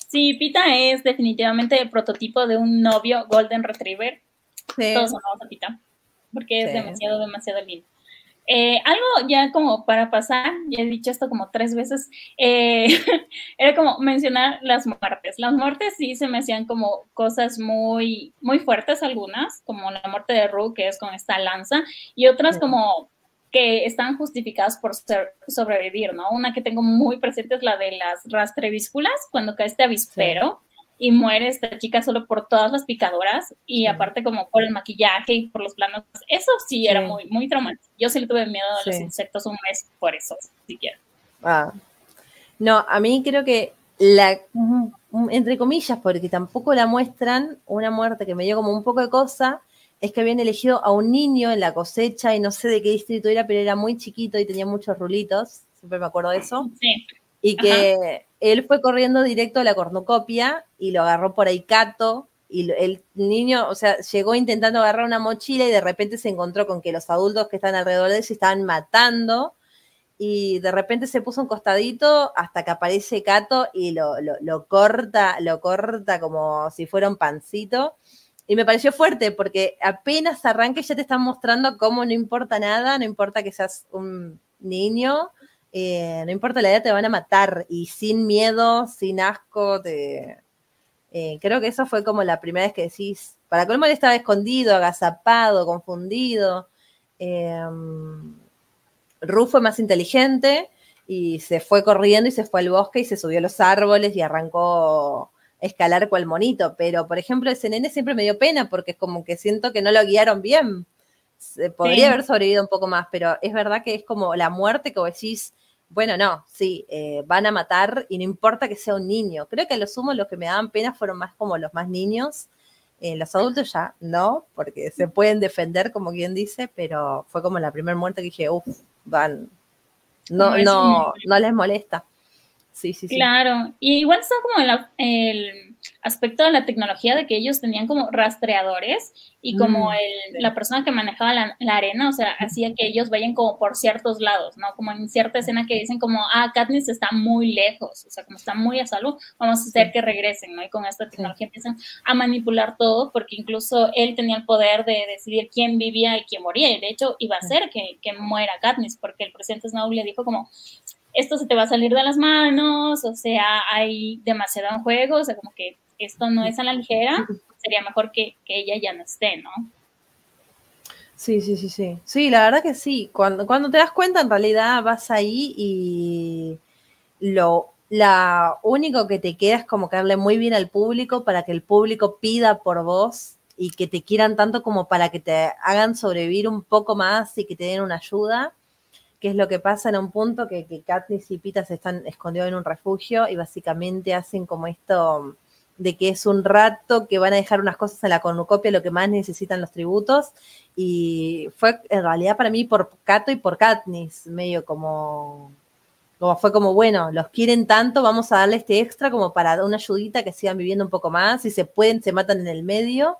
Sí, Pita es definitivamente el prototipo de un novio Golden Retriever. Todos amamos a Pita, porque es demasiado, demasiado lindo. Eh, algo ya como para pasar, ya he dicho esto como tres veces, eh, era como mencionar las muertes. Las muertes sí se me hacían como cosas muy, muy fuertes algunas, como la muerte de Ru, que es con esta lanza, y otras como que están justificadas por sobrevivir, ¿no? Una que tengo muy presente es la de las rastrevísculas, cuando cae este avispero y muere esta chica solo por todas las picadoras y aparte como por el maquillaje y por los planos. Eso sí, era muy, muy traumático. Yo sí le tuve miedo a los insectos un mes por eso, siquiera. Ah. No, a mí creo que la, entre comillas, porque tampoco la muestran, una muerte que me dio como un poco de cosa, es que habían elegido a un niño en la cosecha y no sé de qué distrito era, pero era muy chiquito y tenía muchos rulitos, siempre me acuerdo de eso. Sí. Y que él fue corriendo directo a la cornucopia y lo agarró por ahí Cato. Y el niño, o sea, llegó intentando agarrar una mochila y de repente se encontró con que los adultos que están alrededor de él se estaban matando. Y de repente se puso un costadito hasta que aparece Cato y lo, lo, lo corta, lo corta como si fuera un pancito. y me pareció fuerte porque apenas arranque ya te están mostrando cómo no importa nada, no importa que seas un niño, eh, no importa la edad, te van a matar y sin miedo, sin asco, te... Eh, creo que eso fue como la primera vez que decís, para colmo él estaba escondido, agazapado, confundido. Eh, Ru fue más inteligente y se fue corriendo y se fue al bosque y se subió a los árboles y arrancó a escalar cual monito. Pero, por ejemplo, ese nene siempre me dio pena porque es como que siento que no lo guiaron bien. podría haber sobrevivido un poco más, pero es verdad que es como la muerte que vos decís, bueno, no, sí, eh, van a matar y no importa que sea un niño. Creo que a lo sumo los que me daban pena fueron más como los más niños. Eh, los adultos ya no, porque se pueden defender, como quien dice, pero fue como la primera muerte que dije, uff, van, no, no, no les molesta. Sí, sí, sí. Claro, y igual está como el aspecto de la tecnología de que ellos tenían como rastreadores y como mm, el, la persona que manejaba la, arena, o sea, hacía que ellos vayan como por ciertos lados, ¿no? Como en cierta escena que dicen como, ah, Katniss está muy lejos, o sea, como está muy a salud, vamos a hacer que regresen, ¿no? Y con esta tecnología empiezan a manipular todo, porque incluso él tenía el poder de decidir quién vivía y quién moría, y de hecho iba a hacer que, que muera Katniss, porque el presidente Snow le dijo como, esto se te va a salir de las manos, o sea, hay demasiado en juego, o sea, como que esto no es a la ligera, sería mejor que, ella ya no esté, ¿no? Sí, sí, sí, sí. Sí, la verdad que sí. Cuando, cuando te das cuenta, en realidad vas ahí y lo la único que te queda es como que darle muy bien al público para que el público pida por vos y que te quieran tanto como para que te hagan sobrevivir un poco más y que te den una ayuda que es lo que pasa en un punto que, que Katniss y Pita se están escondidos en un refugio y básicamente hacen como esto de que es un rato que van a dejar unas cosas en la cornucopia, lo que más necesitan los tributos, y fue en realidad para mí por Cato y por Katniss, medio como, como fue como, bueno, los quieren tanto, vamos a darle este extra como para una ayudita que sigan viviendo un poco más, si se pueden, se matan en el medio,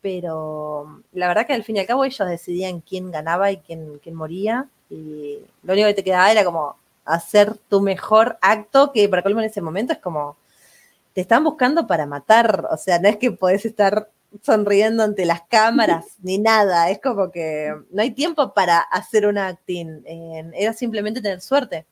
pero la verdad que al fin y al cabo ellos decidían quién ganaba y quién, quién moría, y lo único que te quedaba era como hacer tu mejor acto, que para colmo en ese momento es como, te están buscando para matar, o sea, no es que podés estar sonriendo ante las cámaras ni nada, es como que no hay tiempo para hacer un acting, era simplemente tener suerte.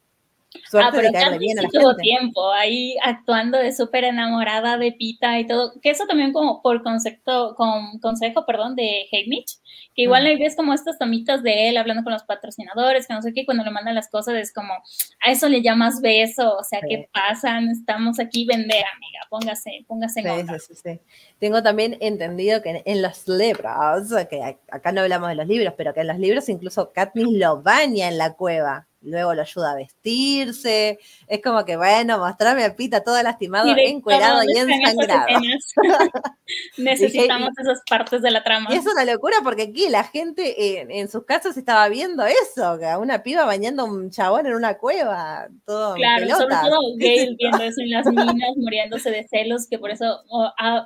Suerte ah, de caerle bien a la tuvo tiempo ahí actuando de súper enamorada de Pita y todo, que eso también como por concepto, con consejo, perdón, de Mitch, que igual hay ves como estas tomitas de él hablando con los patrocinadores, que no sé qué, cuando le mandan las cosas es como, a eso le llamas beso, o sea, ¿qué pasa? Estamos aquí vender, amiga, póngase, póngase en sí, sí, Tengo también entendido que en, los libros, que acá no hablamos de los libros, pero que en los libros incluso Katniss lo baña en la cueva luego lo ayuda a vestirse. Es como que, bueno, mostrarme a Pita todo lastimado, encuerado y ensangrado. Necesitamos esas partes de la trama. Y es una locura porque aquí la gente en, sus casas estaba viendo eso, que a una piba bañando a un chabón en una cueva, todo Claro, sobre todo Gail viendo eso en las minas, muriéndose de celos, que por eso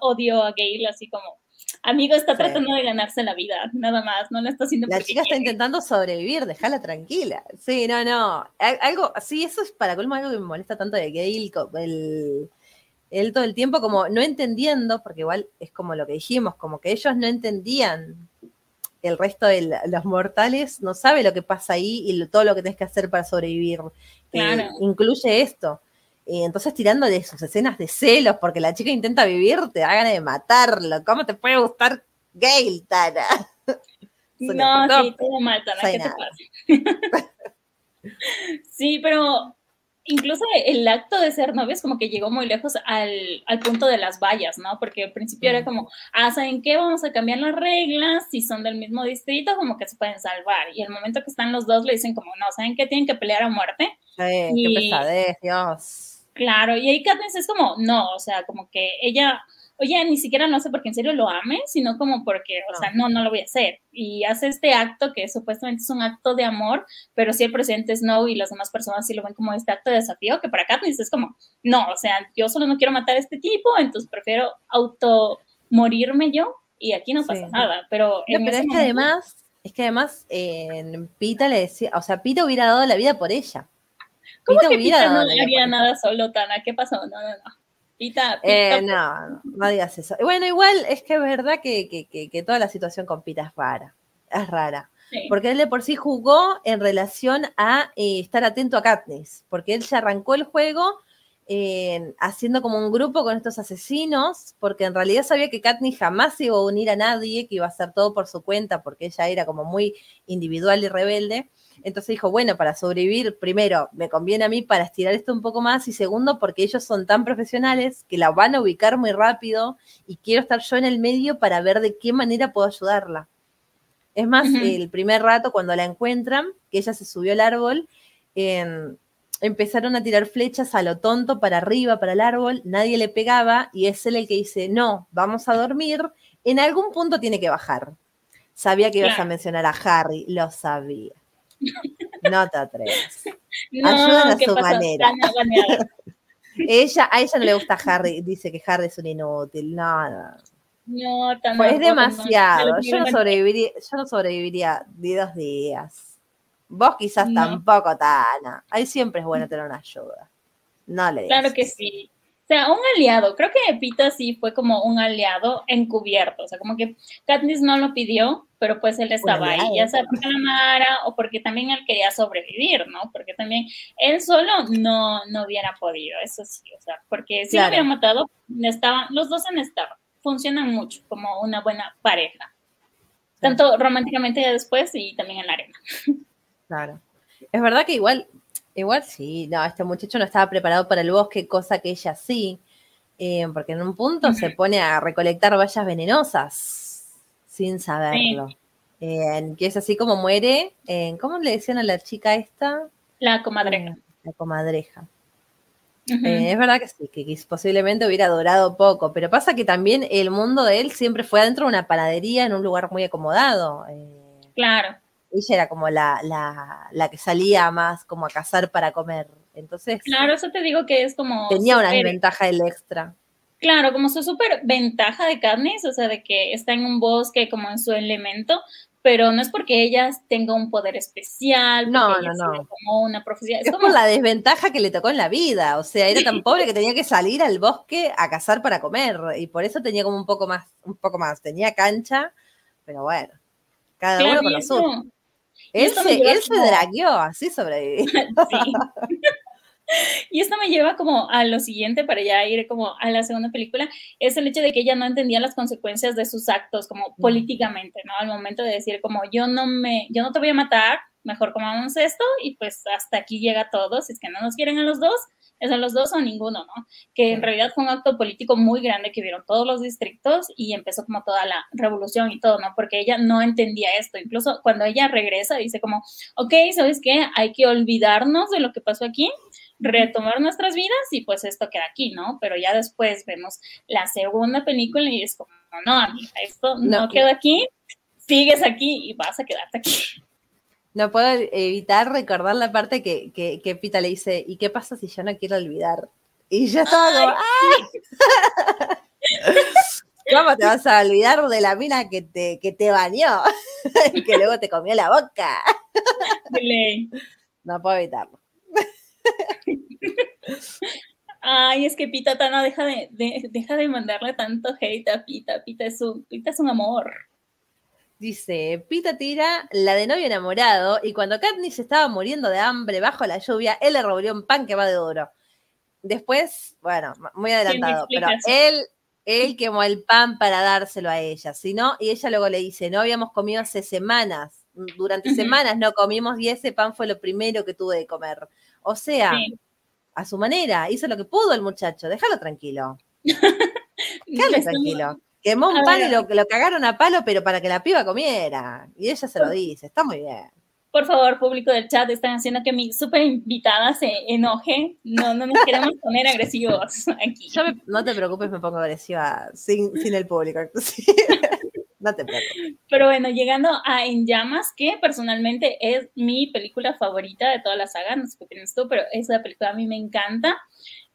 odio a Gail así como Amigo está tratando de ganarse la vida, nada más, no lo está haciendo La chica está intentando sobrevivir, déjala tranquila. Sí, no, no. Algo, sí, eso es para colmo algo que me molesta tanto de Gail, el, él todo el tiempo como no entendiendo, porque igual es como lo que dijimos, como que ellos no entendían el resto de los mortales, no sabe lo que pasa ahí y todo lo que tienes que hacer para sobrevivir. Claro. incluye esto. Y entonces tirándole sus escenas de celos porque la chica intenta vivir, te da ganas de matarlo. ¿Cómo te puede gustar Gail, Tana? no, sí, todo mal, Tana, ¿qué te pasa? sí, pero incluso el acto de ser novios como que llegó muy lejos al, al punto de las vallas, ¿no? Porque al principio era como, ah, ¿saben qué? Vamos a cambiar las reglas, si son del mismo distrito, como que se pueden salvar. Y el momento que están los dos le dicen como, no, ¿saben qué? Tienen que pelear a muerte. Sí, qué pesadez, Dios. Claro, y ahí Katniss es como, no, o sea, como que ella, oye, ni siquiera no sé porque en serio lo ame, sino como porque, o sea, no, no lo voy a hacer. Y hace este acto que supuestamente es un acto de amor, pero si el presidente Snow y las demás personas sí lo ven como este acto de desafío, que para Katniss es como, no, o sea, yo solo no quiero matar a este tipo, entonces prefiero auto morirme yo y aquí no pasa nada. Pero, pero es que además, es que además en Pita le decía, o sea, Pita hubiera dado la vida por ella. ¿Cómo que Pita no haría nada solo, Tana? ¿Qué pasó? No, no, no. Pita, eh, no, no digas eso. Bueno, igual es que es verdad que, toda la situación con Pita es rara. Es rara. Porque él de por sí jugó en relación a eh, estar atento a Katniss. Porque él ya arrancó el juego eh, haciendo como un grupo con estos asesinos. Porque en realidad sabía que Katniss jamás iba a unir a nadie, que iba a hacer todo por su cuenta, porque ella era como muy individual y rebelde. Entonces dijo, bueno, para sobrevivir, primero, me conviene a mí para estirar esto un poco más y segundo, porque ellos son tan profesionales que la van a ubicar muy rápido y quiero estar yo en el medio para ver de qué manera puedo ayudarla. Es más, el primer rato cuando la encuentran, que ella se subió al árbol, empezaron a tirar flechas a lo tonto para arriba, para el árbol, nadie le pegaba y es él el que dice, no, vamos a dormir, en algún punto tiene que bajar. Sabía que ibas a mencionar a Harry, lo sabía. No te atrevas. No, a su manera. ella, a ella no le gusta Harry, dice que Harry es un inútil. No, no. No, pues es demasiado. Yo no sobreviviría, yo no sobreviviría de dos días. Vos quizás tampoco, Tana. Ahí siempre es bueno tener una ayuda. No le Claro que sí. O sea, un aliado. Creo que Pita sí fue como un aliado encubierto. O sea, como que Katniss no lo pidió, pero pues él estaba ahí, ya sea porque la amara o porque también él quería sobrevivir, ¿no? Porque también él solo no, no hubiera podido, eso sí. O sea, porque si lo hubiera matado, estaban, los dos en estado. Funcionan mucho como una buena pareja. Tanto románticamente después y también en la arena. Claro. Es verdad que igual Igual sí, no, este muchacho no estaba preparado para el bosque, cosa que ella sí, eh, porque en un punto se pone a recolectar vallas venenosas sin saberlo. que es así como muere, ¿cómo le decían a la chica esta? La comadreja. Eh, la comadreja. Eh, es verdad que sí, que, posiblemente hubiera durado poco, pero pasa que también el mundo de él siempre fue adentro de una panadería en un lugar muy acomodado. claro ella era como la, la, que salía más como a cazar para comer. Entonces. Claro, eso te digo que es como. Tenía una desventaja el extra. Claro, como su súper ventaja de Katniss, o sea, de que está en un bosque como en su elemento, pero no es porque ella tenga un poder especial, no, no, no. como una profecía. Es, como... la desventaja que le tocó en la vida, o sea, era tan pobre que tenía que salir al bosque a cazar para comer, y por eso tenía como un poco más, un poco más, tenía cancha, pero bueno, cada uno con lo suyo. Él se, él se dragueó, así sobrevivió. sí. Y esto me lleva como a lo siguiente, para ya ir como a la segunda película, es el hecho de que ella no entendía las consecuencias de sus actos como políticamente, ¿no? Al momento de decir como yo no me, yo no te voy a matar, mejor comamos esto y pues hasta aquí llega todo, si es que no nos quieren a los dos, es a los dos o ninguno, ¿no? Que en realidad fue un acto político muy grande que vieron todos los distritos y empezó como toda la revolución y todo, ¿no? Porque ella no entendía esto. Incluso cuando ella regresa, dice como, ok, ¿sabes qué? Hay que olvidarnos de lo que pasó aquí, retomar nuestras vidas y pues esto queda aquí, ¿no? Pero ya después vemos la segunda película y es como, no, amiga, esto no, no queda aquí, sigues aquí y vas a quedarte aquí. No puedo evitar recordar la parte que, que, Pita le dice, ¿y qué pasa si yo no quiero olvidar? Y yo estaba como, ¡ah! ¿Cómo te vas a olvidar de la mina que te, que te bañó? que luego te comió la boca. no puedo evitarlo. Ay, es que Pita Tana deja de, deja de mandarle tanto hate a Pita. Pita es un, Pita es un amor. Dice, Pita tira la de novio enamorado y cuando Katniss estaba muriendo de hambre bajo la lluvia, él le revolvió un pan que va de duro. Después, bueno, muy adelantado, pero él, él quemó el pan para dárselo a ella, si no, y ella luego le dice, no habíamos comido hace semanas, durante semanas no comimos y ese pan fue lo primero que tuve de comer. O sea, a su manera, hizo lo que pudo el muchacho, déjalo tranquilo. Déjalo tranquilo. Quemó un pan y lo, lo cagaron a palo, pero para que la piba comiera. Y ella se lo dice, está muy bien. Por favor, público del chat, están haciendo que mi súper invitada se enoje. No, no nos queremos poner agresivos aquí. no te preocupes, me pongo agresiva sin, sin el público. no te preocupes. Pero bueno, llegando a En Llamas, que personalmente es mi película favorita de toda la saga, no sé qué tienes tú, pero esa película a mí me encanta.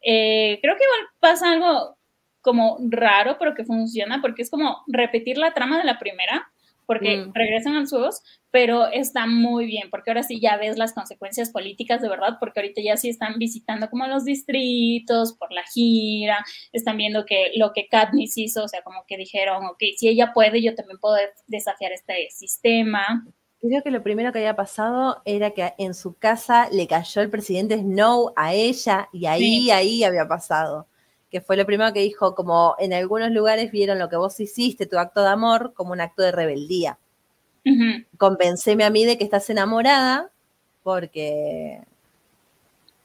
Eh, creo que igual pasa algo como raro, pero que funciona, porque es como repetir la trama de la primera, porque Mm. regresan a los juegos, pero está muy bien, porque ahora sí ya ves las consecuencias políticas de verdad, porque ahorita ya sí están visitando como los distritos por la gira, están viendo que lo que Katniss hizo, o sea, como que dijeron, ok, si ella puede, yo también puedo desafiar este sistema. Creo que lo primero que había pasado era que en su casa le cayó el presidente Snow a ella y ahí, Sí. ahí había pasado. Que fue lo primero que dijo, como en algunos lugares vieron lo que vos hiciste, tu acto de amor, como un acto de rebeldía. Ujú, Convenceme a mí de que estás enamorada porque...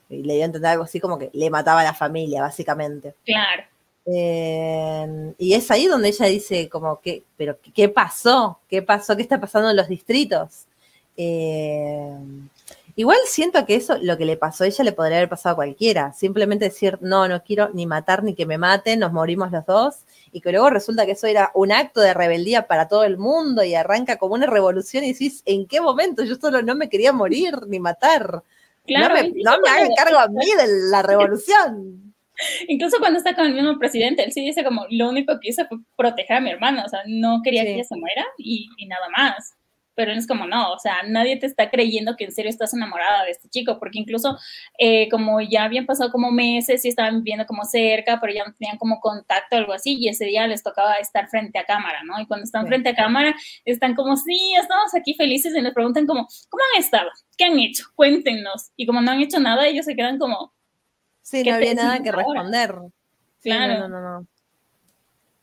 Y le dio a entender algo así como que le mataba a la familia, básicamente. claro. Eh, y es ahí donde ella dice como que, pero ¿qué- ¿qué pasó? ¿Qué pasó? ¿Qué está pasando en los distritos? Eh, igual siento que eso, lo que le pasó a ella le podría haber pasado a cualquiera. Simplemente decir, no, no quiero ni matar ni que me maten, nos morimos los dos. Y que luego resulta que eso era un acto de rebeldía para todo el mundo y arranca como una revolución y decís, ¿en qué momento? Yo solo no me quería morir ni matar. Claro, no me, incluso no me hagan cargo a mí de la revolución. Incluso cuando está con el mismo presidente, él sí dice como, lo único que hice fue proteger a mi hermana, o sea, no quería Sí. que ella se muera y, y nada más. Pero él es como, no, o sea, nadie te está creyendo que en serio estás enamorada de este chico, porque incluso eh, como ya habían pasado como meses y estaban viviendo como cerca, pero ya no tenían como contacto o algo así, y ese día les tocaba estar frente a cámara, ¿no? Y cuando están Sí. frente a cámara, están como, sí, estamos aquí felices y les preguntan como, ¿cómo han estado? ¿Qué han hecho? Cuéntenos. Y como no han hecho nada, ellos se quedan como, Sí, ¿Qué no había nada que ahora? responder. Sí, Claro. No, no, no, no.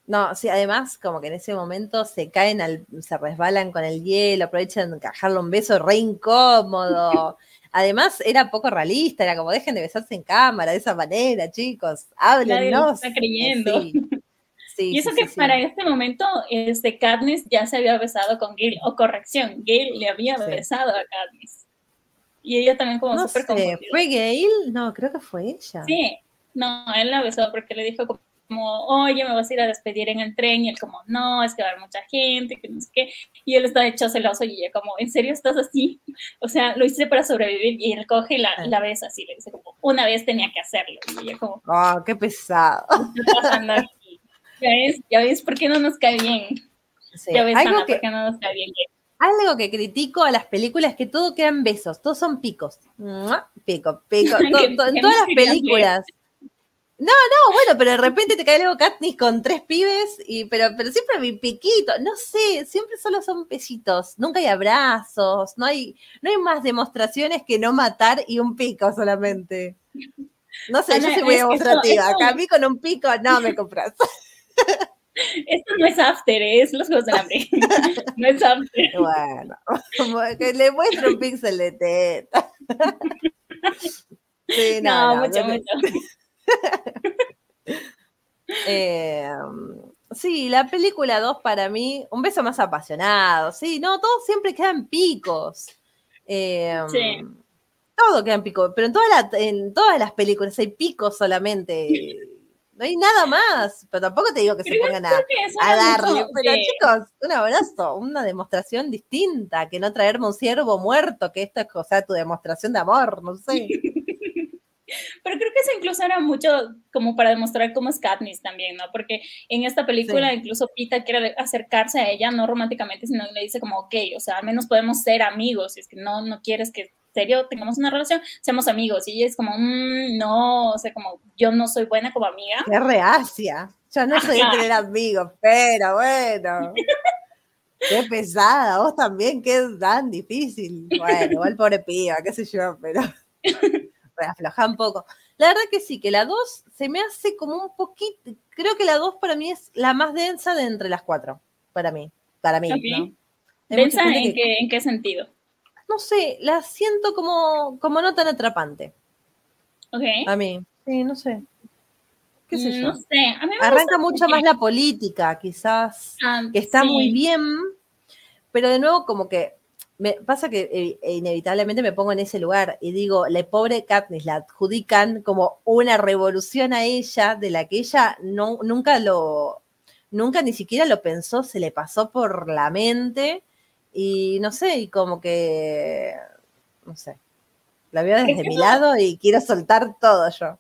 No, sí, además, como que en ese momento se caen, al, se resbalan con el hielo, aprovechan de encajarle un beso re incómodo. Además, era poco realista, era como dejen de besarse en cámara de esa manera, chicos, háblenos. está creyendo. Sí, sí, Y eso sí, que para este momento, este Katniss ya se había besado con Gil, o corrección, Gil le había besado a Katniss. Y ella también como No súper. ¿fue Gail? No, creo que fue ella. Sí, no, él la besó porque le dijo como, oye, me vas a ir a despedir en el tren, y él como, no, es que va a haber mucha gente, que no sé qué, y él está hecho celoso, y ella como, ¿en serio estás así? O sea, lo hice para sobrevivir, y él coge y la, Ah. la besa así, le dice como, una vez tenía que hacerlo, y ella como, Oh, qué pesado. ¿qué está pasando aquí? ¿Ya ves? ¿Ya ves por qué no nos cae bien? Sí, Ya ves, Algo Ana, que, por qué no nos cae bien? Algo que critico a las películas es que todo quedan besos, todos son picos. Pico, pico. En todas las películas. No, no, bueno, pero de repente te cae luego Katniss con tres pibes, y, pero, pero siempre mi piquito, no sé, siempre solo son besitos, nunca hay abrazos, no hay, no hay más demostraciones que no matar y un pico solamente. No sé, yo Ana, soy muy demostrativa, acá a mí con un pico no me compras. Esto no es after, es los juegos del hambre. no es after. Bueno, que le muestro un píxel de teta. Sí, No, no, no, mucho, no, mucho. Eh, sí, la película 2 para mí, un beso más apasionado. Sí, no, todos siempre quedan picos. Eh, Sí. Todo queda en pico, pero en, toda la- en todas las películas hay picos solamente. No hay nada más, pero tampoco te digo que se pongan a, a darle. Pero chicos, un abrazo, una demostración distinta, que no traerme un ciervo muerto, que esto es, o sea, tu demostración de amor, no sé. Pero creo que eso incluso era mucho como para demostrar cómo es Katniss también, ¿no? Porque en esta película Sí. incluso Pita quiere acercarse a ella, no románticamente, sino le dice como, ok, o sea, al menos podemos ser amigos, si es que no, no quieres que, serio, tengamos una relación, seamos amigos. Y ella es como, "Mm, no, o sea, como, yo no soy buena como amiga. Qué reacia. Yo no soy de tener amigos, pero bueno. Qué pesada, vos también, qué tan difícil. Bueno, igual pobre piba, qué sé yo, pero afloja un poco. La verdad que sí, que la 2 se me hace como un poquito, creo que la 2 para mí es la más densa de entre las cuatro, para mí, para mí. ¿no? ¿Densa en, que- qué, en qué sentido? no sé, la siento como, como no tan atrapante, Ok. a mí. Sí, no sé. ¿Qué sé yo? No sé, a mí me Arranca mucho más la política, quizás. Ah, que está sí. muy bien, pero de nuevo como que me pasa que eh, inevitablemente me pongo en ese lugar y digo, la pobre Katniss la adjudican como una revolución a ella de la que ella no, nunca lo, nunca ni siquiera lo pensó, se le pasó por la mente y no sé, y como que, no sé, la veo desde mi lado y quiero soltar todo yo.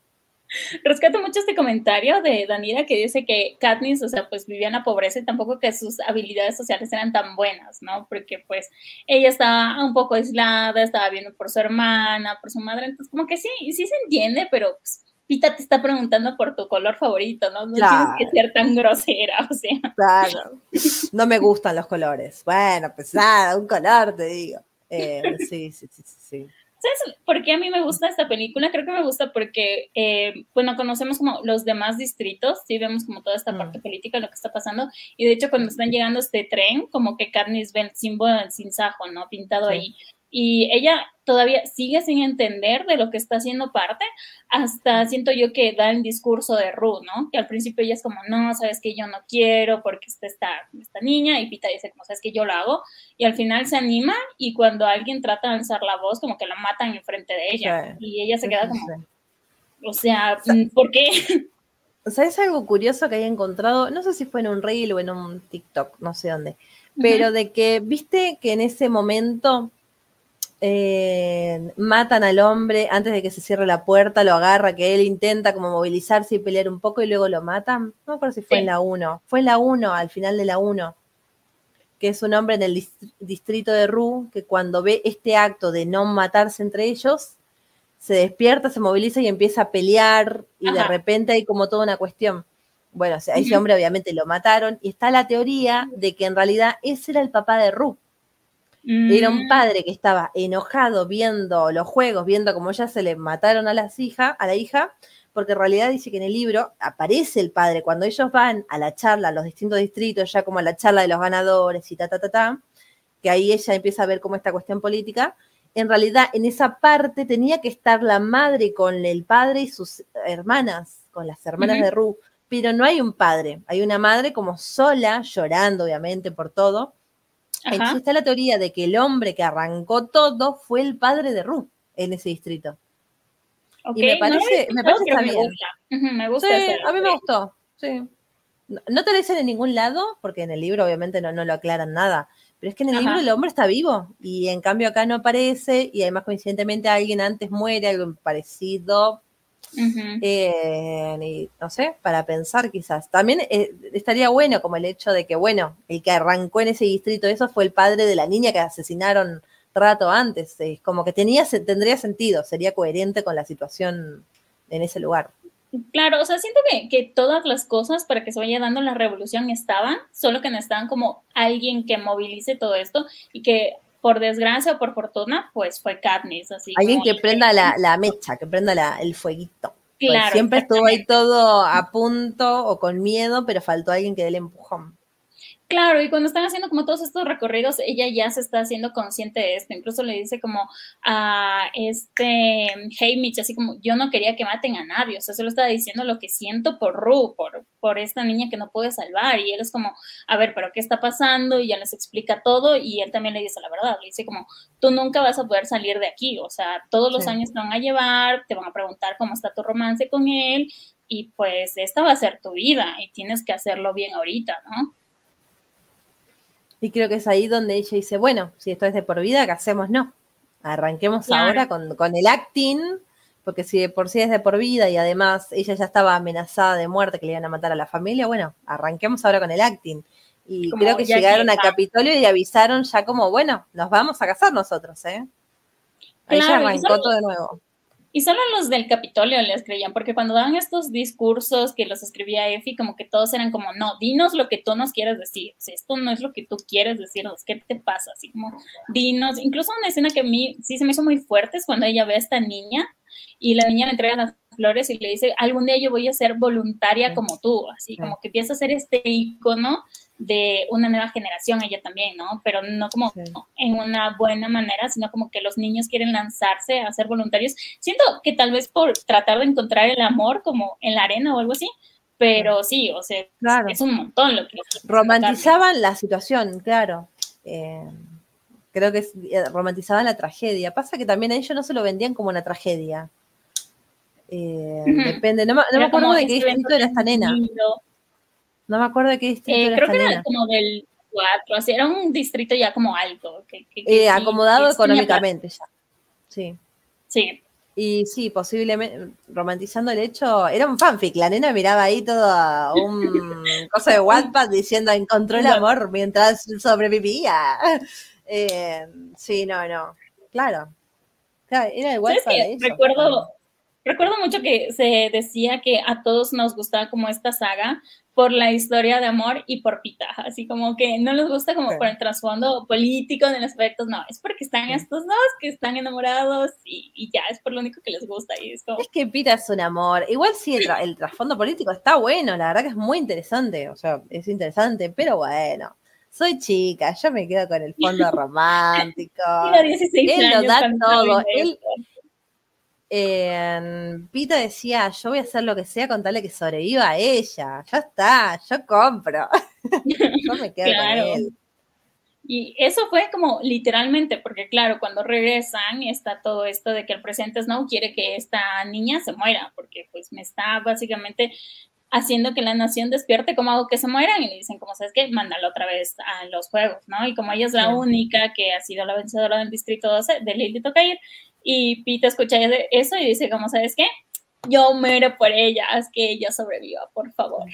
Rescato mucho este comentario de Danira que dice que Katniss, o sea, pues vivía en la pobreza y tampoco que sus habilidades sociales eran tan buenas, ¿no? Porque pues ella estaba un poco aislada, estaba viendo por su hermana, por su madre, entonces como que sí, sí se entiende, pero pues, Pita te está preguntando por tu color favorito, ¿no? No tienes que ser tan grosera, o sea. Claro. No me gustan los colores. Bueno, pues nada, un color, te digo. Eh, sí, sí, sí, sí. ¿Sabes por qué a mí me gusta esta película? Creo que me gusta porque, eh, bueno, conocemos como los demás distritos, sí vemos como toda esta parte mm. política, lo que está pasando, y de hecho cuando están llegando este tren, como que Katniss ve el símbolo del sinsajo, ¿no? Pintado ahí y ella todavía sigue sin entender de lo que está haciendo parte, hasta siento yo que da el discurso de Ru, ¿no? Que al principio ella es como, no, sabes que yo no quiero porque está esta, esta niña, y Pita dice, como, sabes que yo lo hago, y al final se anima y cuando alguien trata de alzar la voz, como que la matan enfrente de ella, y ella se queda como, o sea, ¿por qué? ¿Sabes algo curioso que haya encontrado? No sé si fue en un reel o en un TikTok, no sé dónde, pero de que, viste que en ese momento eh, matan al hombre antes de que se cierre la puerta, lo agarra, que él intenta como movilizarse y pelear un poco y luego lo matan. No me acuerdo si fue en la 1. Fue en la 1, al final de la 1, que es un hombre en el distrito de Ru, que cuando ve este acto de no matarse entre ellos, se despierta, se moviliza y empieza a pelear y de repente hay como toda una cuestión. Bueno, o sea, a ese hombre obviamente lo mataron y está la teoría de que en realidad ese era el papá de Era un mm. padre que estaba enojado viendo los juegos, viendo cómo ya se le mataron a las hijas, a la hija, porque en realidad dice que en el libro aparece el padre cuando ellos van a la charla a los distintos distritos, ya como a la charla de los ganadores y ta ta ta ta, que ahí ella empieza a ver cómo esta cuestión política. En realidad, en esa parte tenía que estar la madre con el padre y sus hermanas, con las hermanas de Ru, pero no hay un padre, hay una madre como sola, llorando obviamente por todo, entonces está la teoría de que el hombre que arrancó todo fue el padre de Ruth en ese distrito. y me parece, me parece que está bien. Me gusta. sí, a mí me gustó. Sí. No, te lo dicen en ningún lado, porque en el libro obviamente no, no lo aclaran nada. Pero es que en el libro el hombre está vivo y en cambio acá no aparece y además coincidentemente alguien antes muere, algo parecido eh, no sé, para pensar quizás. También eh, estaría bueno como el hecho de que, bueno, el que arrancó en ese distrito eso fue el padre de la niña que asesinaron rato antes. como que tenía, tendría sentido, sería coherente con la situación en ese lugar. Claro, o sea, siento que, que, todas las cosas para que se vaya dando la revolución estaban, solo que necesitaban como alguien que movilice todo esto y que por desgracia o por fortuna, pues fue Katniss. Así Alguien que prenda la, mecha, que prenda el fueguito. Pues claro, siempre estuvo ahí todo a punto o con miedo, pero faltó alguien que dé el empujón. Claro, y cuando están haciendo como todos estos recorridos, ella ya se está haciendo consciente de esto. Incluso le dice como a este Mitch, así como yo no quería que maten a nadie. O sea, solo estaba diciendo lo que siento por Ru, por, por esta niña que no puede salvar. Y él es como, a ver, pero ¿qué está pasando? Y ya les explica todo. Y él también le dice la verdad. Le dice como, tú nunca vas a poder salir de aquí. O sea, todos los años te van a llevar, te van a preguntar cómo está tu romance con él. Y pues esta va a ser tu vida y tienes que hacerlo bien ahorita, ¿no? Y creo que es ahí donde ella dice, bueno, si esto es de por vida, ¿qué hacemos? No. Arranquemos ahora con, el acting, porque si de por sí es de por vida y además ella ya estaba amenazada de muerte, que le iban a matar a la familia, bueno, arranquemos ahora con el acting. Y creo que llegaron a Capitolio y avisaron ya como, bueno, nos vamos a casar nosotros, ¿eh? Ahí ya arrancó todo de nuevo. Y solo los del Capitolio les creían, porque cuando daban estos discursos que los escribía Efi, como que todos eran como, no, dinos lo que tú nos quieres decir. Si esto no es lo que tú quieres decirnos, ¿qué te pasa? Así como, dinos. Incluso una escena que a mí sí se me hizo muy fuerte es cuando ella ve a esta niña y la niña le entrega las flores y le dice, algún día yo voy a ser voluntaria como tú. Así como que empieza a ser este icono de una nueva generación, ella también, ¿no? Pero no como en una buena manera, sino como que los niños quieren lanzarse a ser voluntarios. Siento que tal vez por tratar de encontrar el amor como en la arena o algo así, pero sí, o sea, es un montón lo que... Romantizaban la situación, claro. Eh, creo que eh, romantizaban la tragedia. Pasa que también a ellos no se lo vendían como una tragedia. Eh, depende, no, me acuerdo de qué distrito era esta nena. No me acuerdo de qué distrito eh, Creo que era como del 4, así, era un distrito ya como alto. eh, acomodado económicamente ya. Sí. Sí. Y sí, posiblemente, romantizando el hecho, era un fanfic, la nena miraba ahí todo un cosa de Wattpad diciendo encontró el amor mientras sobrevivía. Eh, sí, no, no, claro. era de Wattpad. recuerdo, recuerdo mucho que se decía que a todos nos gustaba como esta saga, por la historia de amor y por Pita, así como que no les gusta como por el trasfondo político de los aspectos, no, es porque están estos dos que están enamorados y, ya, es por lo único que les gusta. Y es, es que Pita es un amor, igual sí, el, trasfondo político está bueno, la verdad que es muy interesante, o sea, es interesante, pero bueno. Soy chica, yo me quedo con el fondo romántico. él lo da todo. Él, Pita decía, yo voy a hacer lo que sea con tal de que sobreviva a ella. Ya está, yo compro. yo me quedo con él. Y eso fue como literalmente, porque claro, cuando regresan está todo esto de que el presidente Snow quiere que esta niña se muera, porque pues me está básicamente haciendo que la nación despierte, como hago que se mueran? Y le dicen, como sabes que mándalo otra vez a los juegos, ¿no? Y como ella es la única que ha sido la vencedora del distrito 12, de Lily ir y Pete escucha eso y dice, como sabes qué? Yo muero por ella, haz que ella sobreviva, por favor.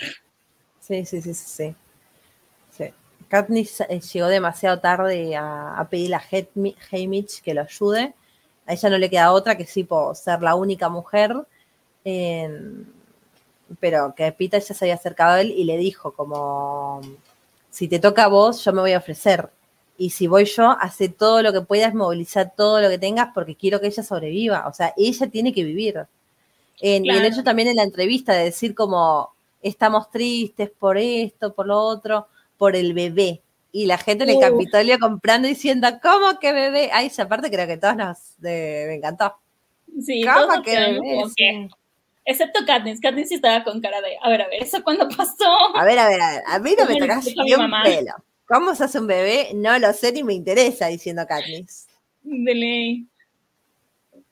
Sí, sí, sí, sí. sí. Katniss eh, llegó demasiado tarde a, a pedirle a Haymitch que lo ayude. A ella no le queda otra que sí por ser la única mujer. pero que Pita ya se había acercado a él y le dijo como, si te toca a vos, yo me voy a ofrecer y si voy yo, hace todo lo que puedas, movilizar todo lo que tengas porque quiero que ella sobreviva. O sea, ella tiene que vivir. Y el hecho también en la entrevista de decir como estamos tristes por esto, por lo otro, por el bebé. Y la gente en el Capitolio comprando diciendo, ¿cómo que bebé? Ay, esa parte creo que todos nos me encantó. Sí, ¿Cómo que bebé? Excepto Katniss, Katniss estaba con cara de, a ver, a ver, ¿eso cuándo pasó? A ver, a ver, a ver, a mí no me tocas ni un pelo. ¿Cómo se hace un bebé? No lo sé ni me interesa, diciendo Katniss. De ley.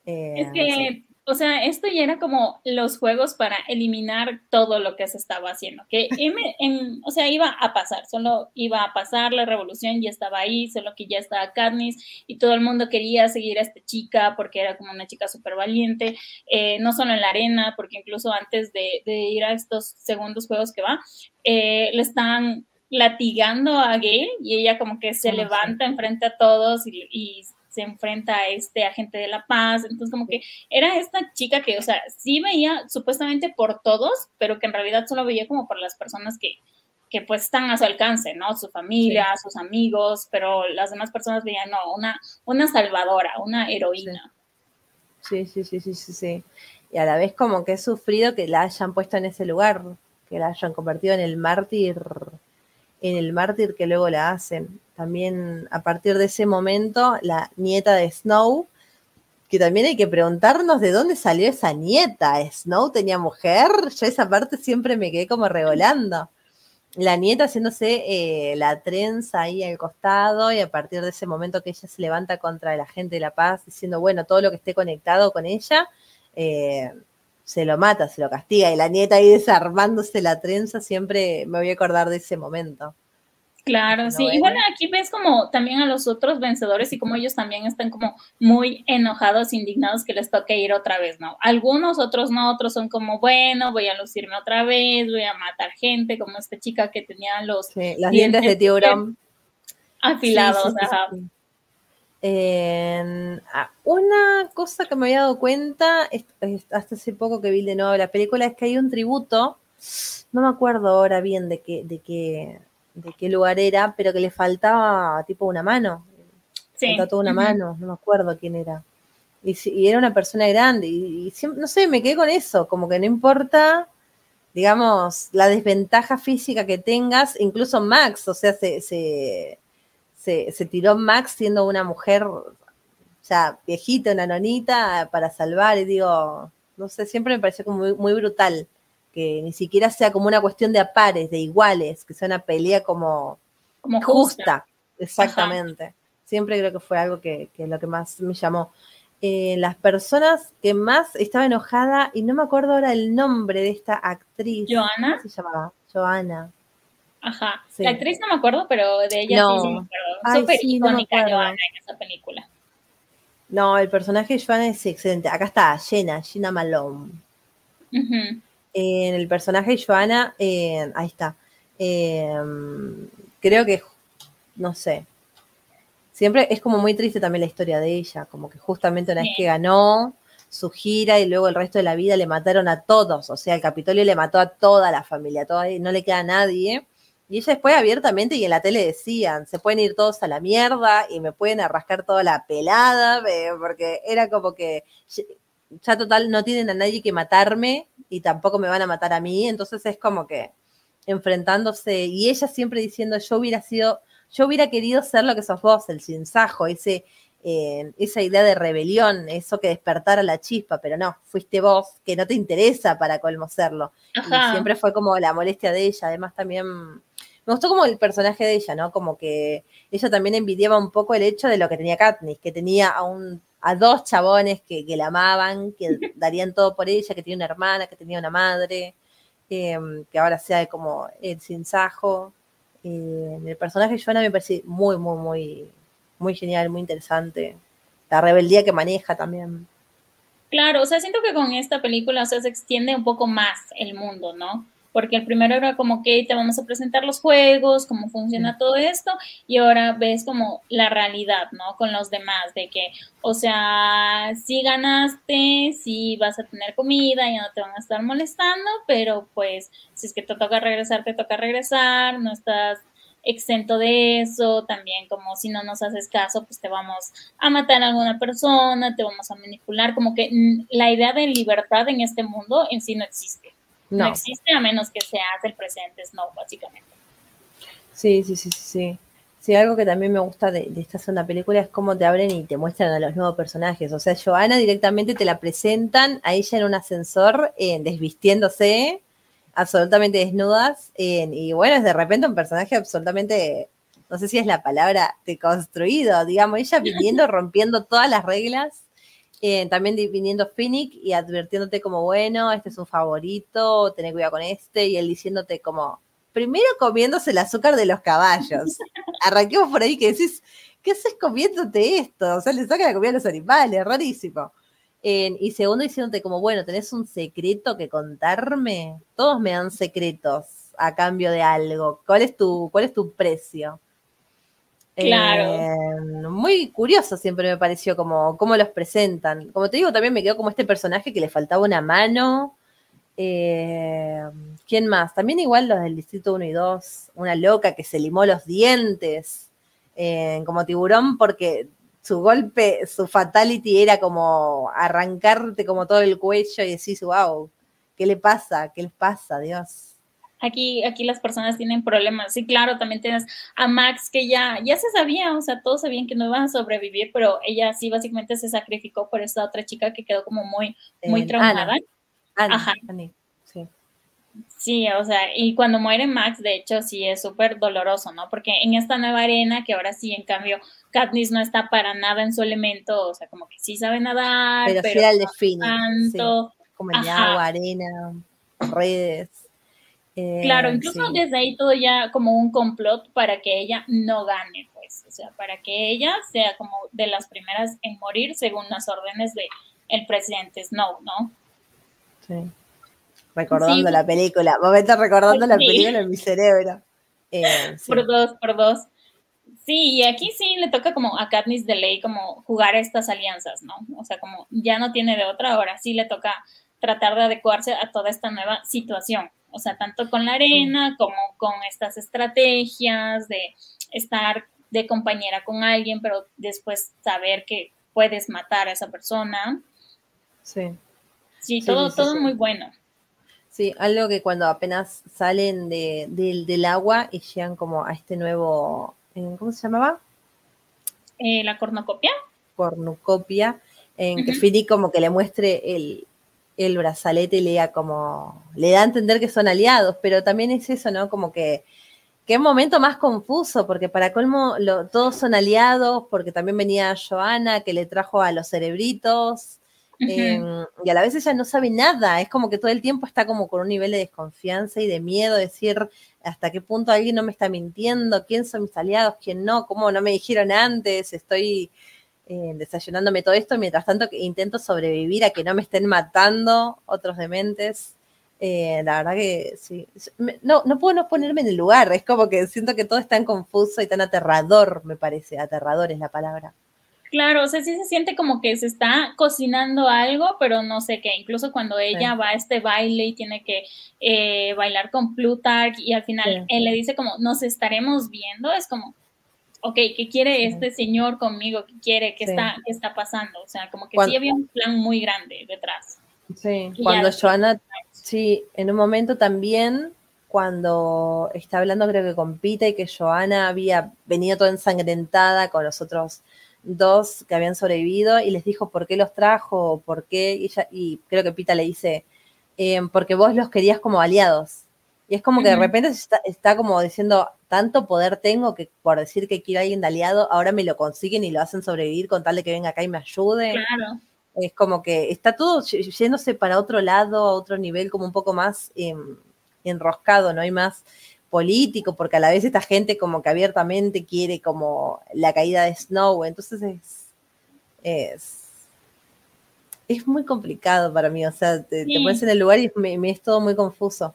Eh, es que, o sea, esto ya era como los juegos para eliminar todo lo que se estaba haciendo. Que, en, o sea, iba a pasar, solo iba a pasar, la revolución ya estaba ahí, solo que ya estaba Katniss y todo el mundo quería seguir a esta chica porque era como una chica súper valiente, eh, no solo en la arena, porque incluso antes de, ir a estos segundos juegos que va, eh, le estaban latigando a Gail y ella como que se levanta enfrente a todos y, se enfrenta a este agente de la paz. Entonces como que era esta chica que, o sea, sí veía supuestamente por todos, pero que en realidad solo veía como por las personas que, que pues están a su alcance, ¿no? Su familia, sus amigos, pero las demás personas veían, no, una, una salvadora, una heroína. Sí, sí, sí, sí, sí, sí. Y a la vez como que he sufrido que la hayan puesto en ese lugar, que la hayan convertido en el mártir en el mártir que luego la hacen. También a partir de ese momento, la nieta de Snow, que también hay que preguntarnos de dónde salió esa nieta. ¿Snow tenía mujer? Yo esa parte siempre me quedé como revolando. La nieta haciéndose eh, la trenza ahí al costado y a partir de ese momento que ella se levanta contra la gente de La Paz diciendo, bueno, todo lo que esté conectado con ella, eh, se lo mata, se lo castiga, y la nieta ahí desarmándose la trenza, siempre me voy a acordar de ese momento. Claro, sí. Y bueno, aquí ves como también a los otros vencedores y como ellos también están como muy enojados, indignados que les toque ir otra vez, ¿no? Algunos, otros no, otros son como, bueno, voy a lucirme otra vez, voy a matar gente, como esta chica que tenía los las dientes, de tiburón afilados. ajá. Ah, una cosa que me había dado cuenta hasta hace poco que vi de nuevo la película es que hay un tributo, no me acuerdo ahora bien de qué, de qué, de qué lugar era, pero que le faltaba tipo una mano. Sí. toda una mano, no me acuerdo quién era. Y, era una persona grande, y, no sé, me quedé con eso, como que no importa, digamos, la desventaja física que tengas, incluso Max, o sea, se se, tiró Max siendo una mujer ya viejita, una nonita, para salvar, y digo, no sé, siempre me pareció como muy, brutal, que ni siquiera sea como una cuestión de pares, de iguales, que sea una pelea como, como justa. Exactamente. Siempre creo que fue algo que, que lo que más me llamó. Eh, las personas que más estaba enojada, y no me acuerdo ahora el nombre de esta actriz. ¿Joana? se llamaba? Joana. Ajá. La actriz no me acuerdo, pero de ella sí, me acuerdo. Súper icónica Joana en esa película. No, el personaje de Joanna es excelente. Acá está, Jenna, Jenna Malone. En el personaje de Joanna, ahí está. Em, creo que, no sé, siempre es como muy triste también la historia de ella, como que justamente una vez que ganó su gira y luego el resto de la vida le mataron a todos, o sea, el Capitolio le mató a toda la familia, toda, no le queda a nadie. Y ella después abiertamente y en la tele decían, se pueden ir todos a la mierda y me pueden arrascar toda la pelada, porque era como que ya total no tienen a nadie que matarme y tampoco me van a matar a mí, entonces es como que enfrentándose y ella siempre diciendo yo hubiera sido, yo hubiera querido ser lo que sos vos, el sinsajo, ese, eh, esa idea de rebelión, eso que despertara la chispa, pero no, fuiste vos, que no te interesa para colmo serlo. Y siempre fue como la molestia de ella, además también me gustó como el personaje de ella, ¿no? Como que ella también envidiaba un poco el hecho de lo que tenía Katniss, que tenía a un a dos chabones que, la amaban, que darían todo por ella, que tenía una hermana, que tenía una madre, em, que ahora sea como el sinsajo. Eh, el personaje de Joana me parece muy, muy, muy, muy genial, muy interesante. La rebeldía que maneja también. Claro, o sea, siento que con esta película o sea, se extiende un poco más el mundo, ¿no? Porque el primero era como que te vamos a presentar los juegos, cómo funciona todo esto, y ahora ves como la realidad, ¿no? Con los demás, de que, o sea, si ganaste, si vas a tener comida, ya no te van a estar molestando, pero pues si es que te toca regresar, te toca regresar, no estás exento de eso, también como si no nos haces caso, pues te vamos a matar a alguna persona, te vamos a manipular, como que mm, la idea de libertad en este mundo en sí no existe. No. existe a menos que seas el presente Snow, básicamente. Sí, sí, sí, sí. Sí, algo que también me gusta de, esta segunda película es cómo te abren y te muestran a los nuevos personajes. O sea, Joana directamente te la presentan a ella en un ascensor, eh, desvistiéndose, absolutamente desnudas. y bueno, es de repente un personaje absolutamente, no sé si es la palabra, deconstruido, digamos, ella viniendo, rompiendo todas las reglas eh, también viniendo Phoenix y advirtiéndote como, bueno, este es un favorito, tené cuidado con este, y él diciéndote como, primero comiéndose el azúcar de los caballos. Arranquemos por ahí que decís, ¿qué haces comiéndote esto? O sea, le saca la comida a los animales, rarísimo. y segundo, diciéndote como, bueno, tenés un secreto que contarme. Todos me dan secretos a cambio de algo. ¿Cuál es tu, cuál es tu precio? Claro. Eh, muy curioso siempre me pareció como cómo los presentan. Como te digo, también me quedó como este personaje que le faltaba una mano. Eh, ¿Quién más? También igual los del Distrito 1 y 2, una loca que se limó los dientes eh, como tiburón porque su golpe, su fatality era como arrancarte como todo el cuello y decís, wow, ¿qué le pasa? ¿Qué le pasa, Dios? Aquí, aquí las personas tienen problemas. Sí, claro, también tienes a Max que ya, ya se sabía, o sea, todos sabían que no iban a sobrevivir, pero ella sí básicamente se sacrificó por esta otra chica que quedó como muy, muy eh, traumada. Ajá. sí. Sí, o sea, y cuando muere Max, de hecho, sí es súper doloroso, ¿no? Porque en esta nueva arena, que ahora sí, en cambio, Katniss no está para nada en su elemento, o sea, como que sí sabe nadar, pero, pero sí define, como en agua, arena, redes. Claro, eh, incluso desde ahí todo ya como un complot para que ella no gane, pues, o sea, para que ella sea como de las primeras en morir según las órdenes de el presidente Snow, ¿no? Sí. Recordando la película, momento recordando la película en mi cerebro. Eh, por dos, por dos. Sí, y aquí sí le toca como a Katniss de ley como jugar estas alianzas, ¿no? O sea, como ya no tiene de otra, ahora sí le toca tratar de adecuarse a toda esta nueva situación o sea, tanto con la arena como con estas estrategias de estar de compañera con alguien, pero después saber que puedes matar a esa persona. Sí. Sí, todo, todo muy bueno. Sí, algo que cuando apenas salen de, del agua y llegan como a este nuevo, eh, ¿cómo se llamaba? Eh, la cornucopia. Cornucopia, en que Fili como que le muestre el, el brazalete le da como, le da a entender que son aliados, pero también es eso, ¿no? Como que, qué momento más confuso, porque para colmo todos son aliados, porque también venía Joana que le trajo a los cerebritos, em, y a la vez ella no sabe nada, es como que todo el tiempo está como con un nivel de desconfianza y de miedo, decir hasta qué punto alguien no me está mintiendo, quién son mis aliados, quién no, cómo no me dijeron antes, estoy eh, desayunándome todo esto, mientras tanto que intento sobrevivir a que no me estén matando otros dementes. Eh, la verdad que sí. No, no puedo no ponerme en el lugar, es como que siento que todo es tan confuso y tan aterrador, me parece. Aterrador es la palabra. Claro, o sea, sí se siente como que se está cocinando algo, pero no sé qué. Incluso cuando ella va a este baile y tiene que eh, bailar con Plutarch y al final él le dice como, nos estaremos viendo, es como, ok, ¿qué quiere este señor conmigo? ¿Qué quiere? ¿Qué, está, ¿Qué está pasando? O sea, como que sí había un plan muy grande detrás. Sí, cuando Joana, sí, en un momento también, cuando está hablando creo que con Pita y que Joana había venido toda ensangrentada con los otros dos que habían sobrevivido y les dijo por qué los trajo, por qué, y, ella, y creo que Pita le dice, em, porque vos los querías como aliados. Y es como que de repente está, está, como diciendo, tanto poder tengo que por decir que quiero a alguien de aliado, ahora me lo consiguen y lo hacen sobrevivir con tal de que venga acá y me ayude. Claro. Es como que está todo yéndose para otro lado, a otro nivel, como un poco más em, enroscado, no hay más político, porque a la vez esta gente como que abiertamente quiere como la caída de Snow, entonces es, es, muy complicado para mí, o sea, te, pones en el lugar y me, es todo muy confuso.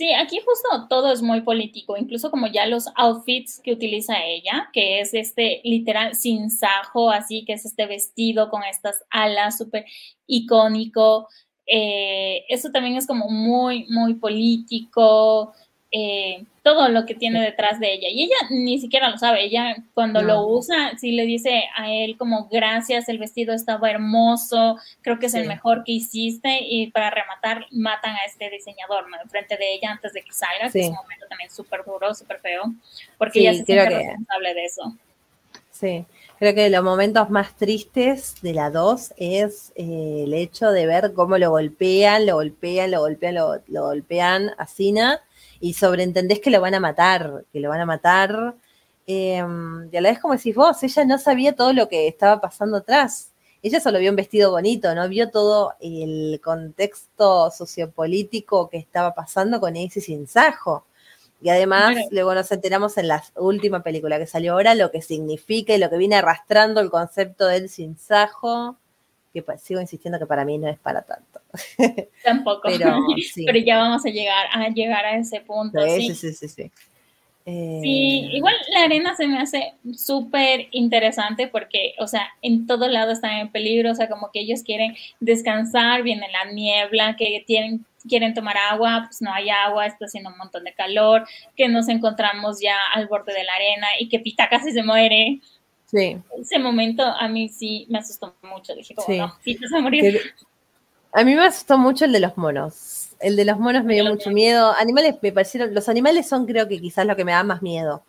Sí, aquí justo todo es muy político, incluso como ya los outfits que utiliza ella, que es este literal sin sajo, así que es este vestido con estas alas súper icónico. Eh, eso también es como muy, muy político. Eh, todo lo que tiene detrás de ella. Y ella ni siquiera lo sabe. Ella cuando lo usa, sí le dice a él como gracias, el vestido estaba hermoso, creo que es el mejor que hiciste. Y para rematar, matan a este diseñador ¿no? enfrente de ella antes de que salga, que es un momento también súper duro, súper feo, porque ella se siente responsable de eso. Sí, creo que los momentos más tristes de la 2 es eh, el hecho de ver cómo lo golpean, lo golpean, lo golpean, lo, lo golpean a Sina y sobreentendés que lo van a matar, que lo van a matar. Em, y a la vez, como decís vos, ella no sabía todo lo que estaba pasando atrás. Ella solo vio un vestido bonito, no vio todo el contexto sociopolítico que estaba pasando con ese sinsajo. Y además, luego nos enteramos en la última película que salió ahora lo que significa y lo que viene arrastrando el concepto del sinsajo que pues, sigo insistiendo que para mí no es para tanto. Tampoco. Pero, Pero ya vamos a llegar a llegar a ese punto. Sí, sí, sí, sí. Sí, eh, igual la arena se me hace súper interesante porque, o sea, en todo lado están en peligro, o sea, como que ellos quieren descansar, viene la niebla, que tienen, quieren tomar agua, pues no hay agua, está haciendo un montón de calor, que nos encontramos ya al borde de la arena y que Pita casi se muere. Sí. Ese momento a mí sí me asustó mucho. Dije, como, no, sí te vas a morir. A mí me asustó mucho el de los monos. El de los monos me dio mucho miedo. Animales me parecieron, los animales son creo que quizás lo que me da más miedo,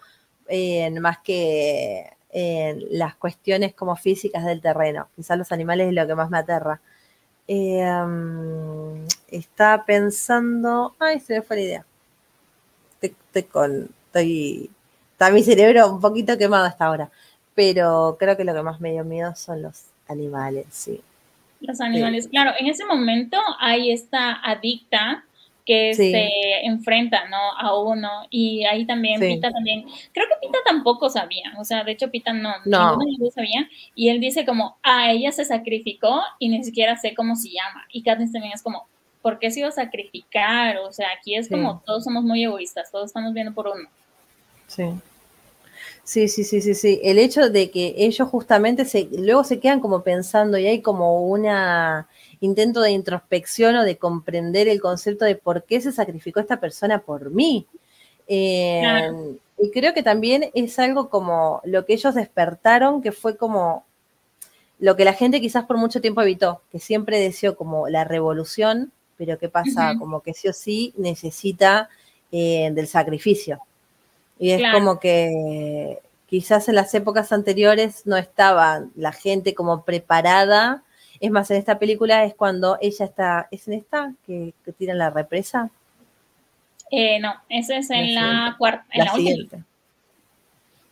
más que las cuestiones como físicas del terreno. Quizás los animales es lo que más me aterra. Eh, estaba pensando, ay, se me fue la idea. Estoy, con, estoy, está mi cerebro un poquito quemado hasta ahora pero creo que lo que más me dio miedo son los animales, sí. Los animales, claro, en ese momento hay esta adicta que se enfrenta, ¿no? A uno. Y ahí también Pita también, creo que Pita tampoco sabía, o sea, de hecho Pita no, no. sabía. Y él dice como, ah, ella se sacrificó y ni siquiera sé cómo se llama y Katniss también es como, ¿por qué se iba a sacrificar? O sea, aquí es como todos somos muy egoístas, todos estamos viendo por uno. Sí. Sí, sí, sí, sí, sí. El hecho de que ellos justamente se, luego se quedan como pensando y hay como una intento de introspección o de comprender el concepto de por qué se sacrificó esta persona por mí. Eh, y creo que también es algo como lo que ellos despertaron, que fue como lo que la gente quizás por mucho tiempo evitó, que siempre deseó como la revolución, pero ¿qué pasa? Como que sí o sí necesita eh, del sacrificio. Y es como que quizás en las épocas anteriores no estaba la gente como preparada. Es más, en esta película es cuando ella está, ¿es en esta que, que tiran la represa? Eh, no, esa es en la, cuarta, en la, siguiente.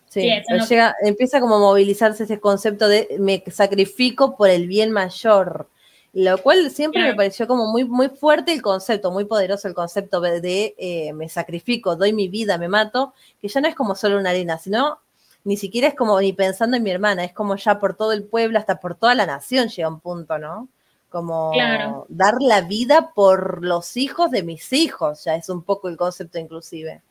Sí, llega, empieza como a movilizarse ese concepto de me sacrifico por el bien mayor. Lo cual siempre me pareció como muy, muy fuerte el concepto, muy poderoso el concepto de, eh, me sacrifico, doy mi vida, me mato, que ya no es como solo una arena, sino ni siquiera es como ni pensando en mi hermana, es como ya por todo el pueblo, hasta por toda la nación llega un punto, ¿no? Como dar la vida por los hijos de mis hijos, ya es un poco el concepto inclusive.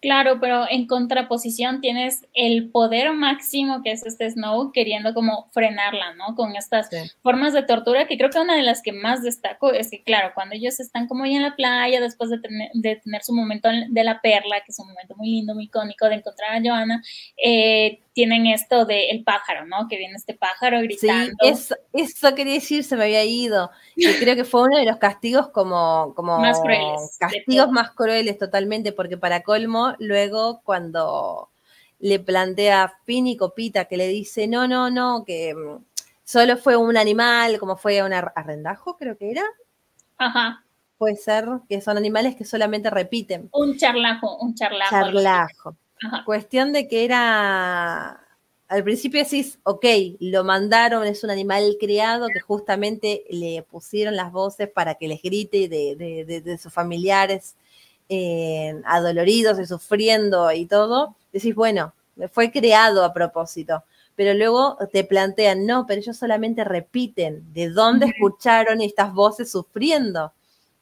Claro, pero en contraposición tienes el poder máximo que es este Snow queriendo como frenarla, ¿no? Con estas formas de tortura que creo que una de las que más destaco es que, claro, cuando ellos están como ya en la playa después de tener, de tener su momento de la perla, que es un momento muy lindo, muy icónico de encontrar a Joana, eh, tienen esto del pájaro, ¿no? Que viene este pájaro gritando. Sí, eso, quería decir, se me había ido. Y creo que fue uno de los castigos como, como más crueles. Castigos más crueles totalmente, porque para colmo, luego cuando le plantea a Finn y Copita que le dice, no, no, no, que mm, solo fue un animal, como fue un arrendajo, creo que era. Ajá. Puede ser que son animales que solamente repiten. Un charlajo, un charlajo. Charlajo. Cuestión de que era, al principio decís, ok, lo mandaron, es un animal criado que justamente le pusieron las voces para que les grite de, sus familiares eh, adoloridos y sufriendo y todo. Decís, bueno, fue creado a propósito. Pero luego te plantean, no, pero ellos solamente repiten de dónde escucharon estas voces sufriendo.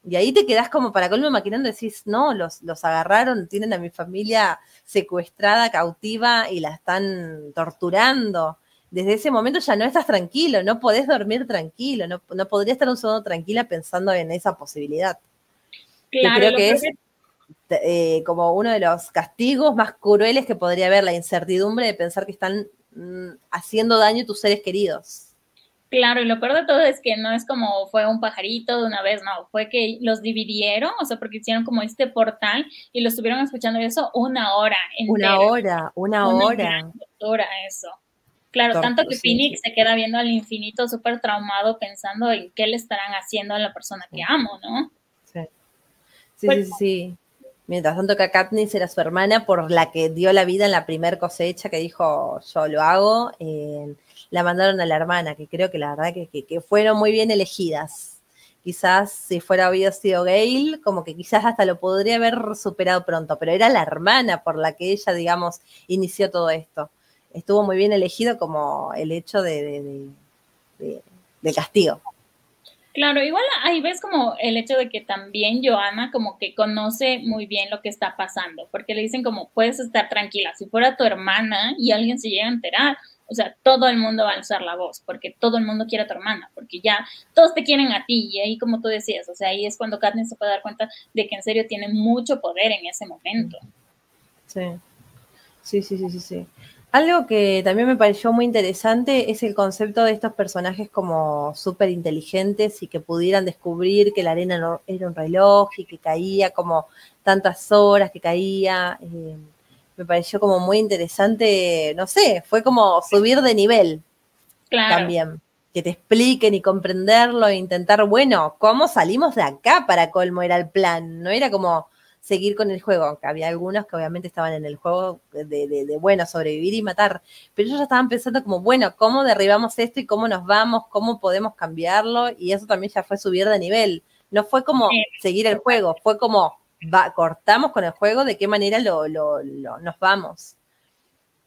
Y ahí te quedas como para colmo maquinando, decís, no, los, los agarraron, tienen a mi familia secuestrada, cautiva y la están torturando. Desde ese momento ya no estás tranquilo, no podés dormir tranquilo, no, no podría estar un segundo tranquila pensando en esa posibilidad. Claro, creo que es eh, como uno de los castigos más crueles que podría haber, la incertidumbre de pensar que están mm, haciendo daño a tus seres queridos. Claro, y lo peor de todo es que no es como fue un pajarito de una vez, no, fue que los dividieron, o sea, porque hicieron como este portal y lo estuvieron escuchando eso una hora. Una hora, una, hora. Hora eso. Claro, tanto que Phoenix se queda viendo al infinito súper traumado pensando en qué le estarán haciendo a la persona que amo, ¿no? Sí, sí, pues sí, sí. Mientras tanto que Katniss era su hermana por la que dio la vida en la primer cosecha que dijo yo lo hago. Eh, la mandaron a la hermana, que creo que la verdad que, que, fueron muy bien elegidas. Quizás si fuera habido sido Gail, como que quizás hasta lo podría haber superado pronto, pero era la hermana por la que ella, digamos, inició todo esto. Estuvo muy bien elegido como el hecho de, de, castigo. Claro, igual ahí ves como el hecho de que también Joana como que conoce muy bien lo que está pasando, porque le dicen como puedes estar tranquila, si fuera tu hermana y alguien se llega a enterar, o sea, todo el mundo va a alzar la voz, porque todo el mundo quiere a tu hermana, porque ya todos te quieren a ti, y ahí como tú decías, o sea, ahí es cuando Katniss se puede dar cuenta de que en serio tiene mucho poder en ese momento. Sí, sí, sí, sí, sí. Algo que también me pareció muy interesante es el concepto de estos personajes como súper inteligentes y que pudieran descubrir que la arena no, era un reloj y que caía como tantas horas que caía. Eh, me pareció como muy interesante, no sé, fue como subir de nivel también. Que te expliquen y comprenderlo e intentar, bueno, ¿cómo salimos de acá para colmo era el plan? No era como seguir con el juego, aunque había algunos que obviamente estaban en el juego de, de, bueno, sobrevivir y matar, pero ellos ya estaban pensando como, bueno, ¿cómo derribamos esto y cómo nos vamos? ¿Cómo podemos cambiarlo? Y eso también ya fue subir de nivel. No fue como seguir el juego, fue como, cortamos con el juego, de qué manera lo, nos vamos.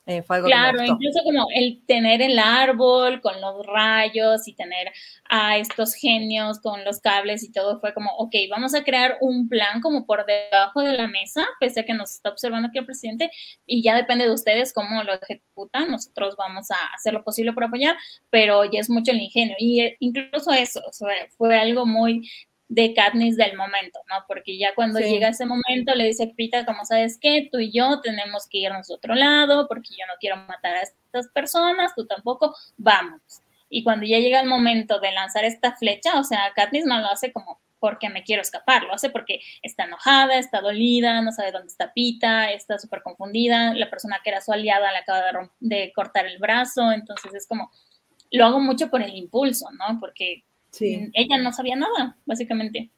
Eh, claro, incluso como el tener el árbol con los rayos y tener a estos genios con los cables y todo fue como, ok, vamos a crear un plan como por debajo de la mesa, pese a que nos está observando aquí el presidente y ya depende de ustedes cómo lo ejecutan, nosotros vamos a hacer lo posible por apoyar, pero ya es mucho el ingenio. Y eh, incluso eso fue algo muy de Katniss del momento, ¿no? Porque ya cuando llega ese momento le dice a Pita, como sabes qué, tú y yo tenemos que irnos a otro lado porque yo no quiero matar a estas personas, tú tampoco, vamos. Y cuando ya llega el momento de lanzar esta flecha, o sea, Katniss no lo hace como porque me quiero escapar, lo hace porque está enojada, está dolida, no sabe dónde está Pita, está súper confundida, la persona que era su aliada le acaba de, de cortar el brazo, entonces es como, lo hago mucho por el impulso, ¿no? Porque ella no sabía nada, básicamente.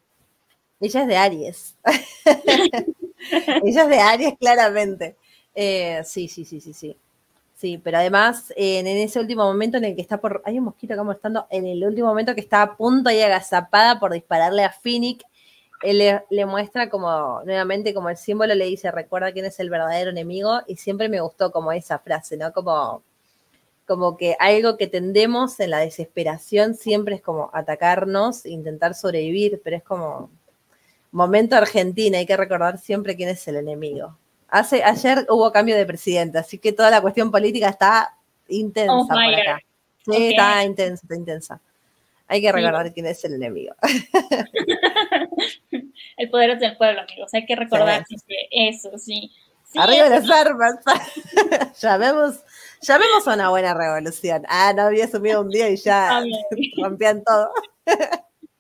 Ella es de Aries. Ella es de Aries, claramente. Eh, sí, sí, sí, sí, sí. Sí, pero además en ese último momento en el que está por. Hay un mosquito acá estando. En el último momento que está a punto y agazapada por dispararle a Phoenix. él le, muestra como, nuevamente, como el símbolo le dice, recuerda quién es el verdadero enemigo, y siempre me gustó como esa frase, ¿no? Como, como que algo que tendemos en la desesperación siempre es como atacarnos, intentar sobrevivir, pero es como momento Argentina, hay que recordar siempre quién es el enemigo. Hace, ayer hubo cambio de presidente, así que toda la cuestión política está intensa oh por acá. Sí, está intensa, está intensa. Hay que recordar quién es el enemigo. el poder es del pueblo, amigos. Hay que recordar eso, sí. Arriba las armas. llamemos, llamemos a una buena revolución. Ah, no había subido un día y ya rompían todo.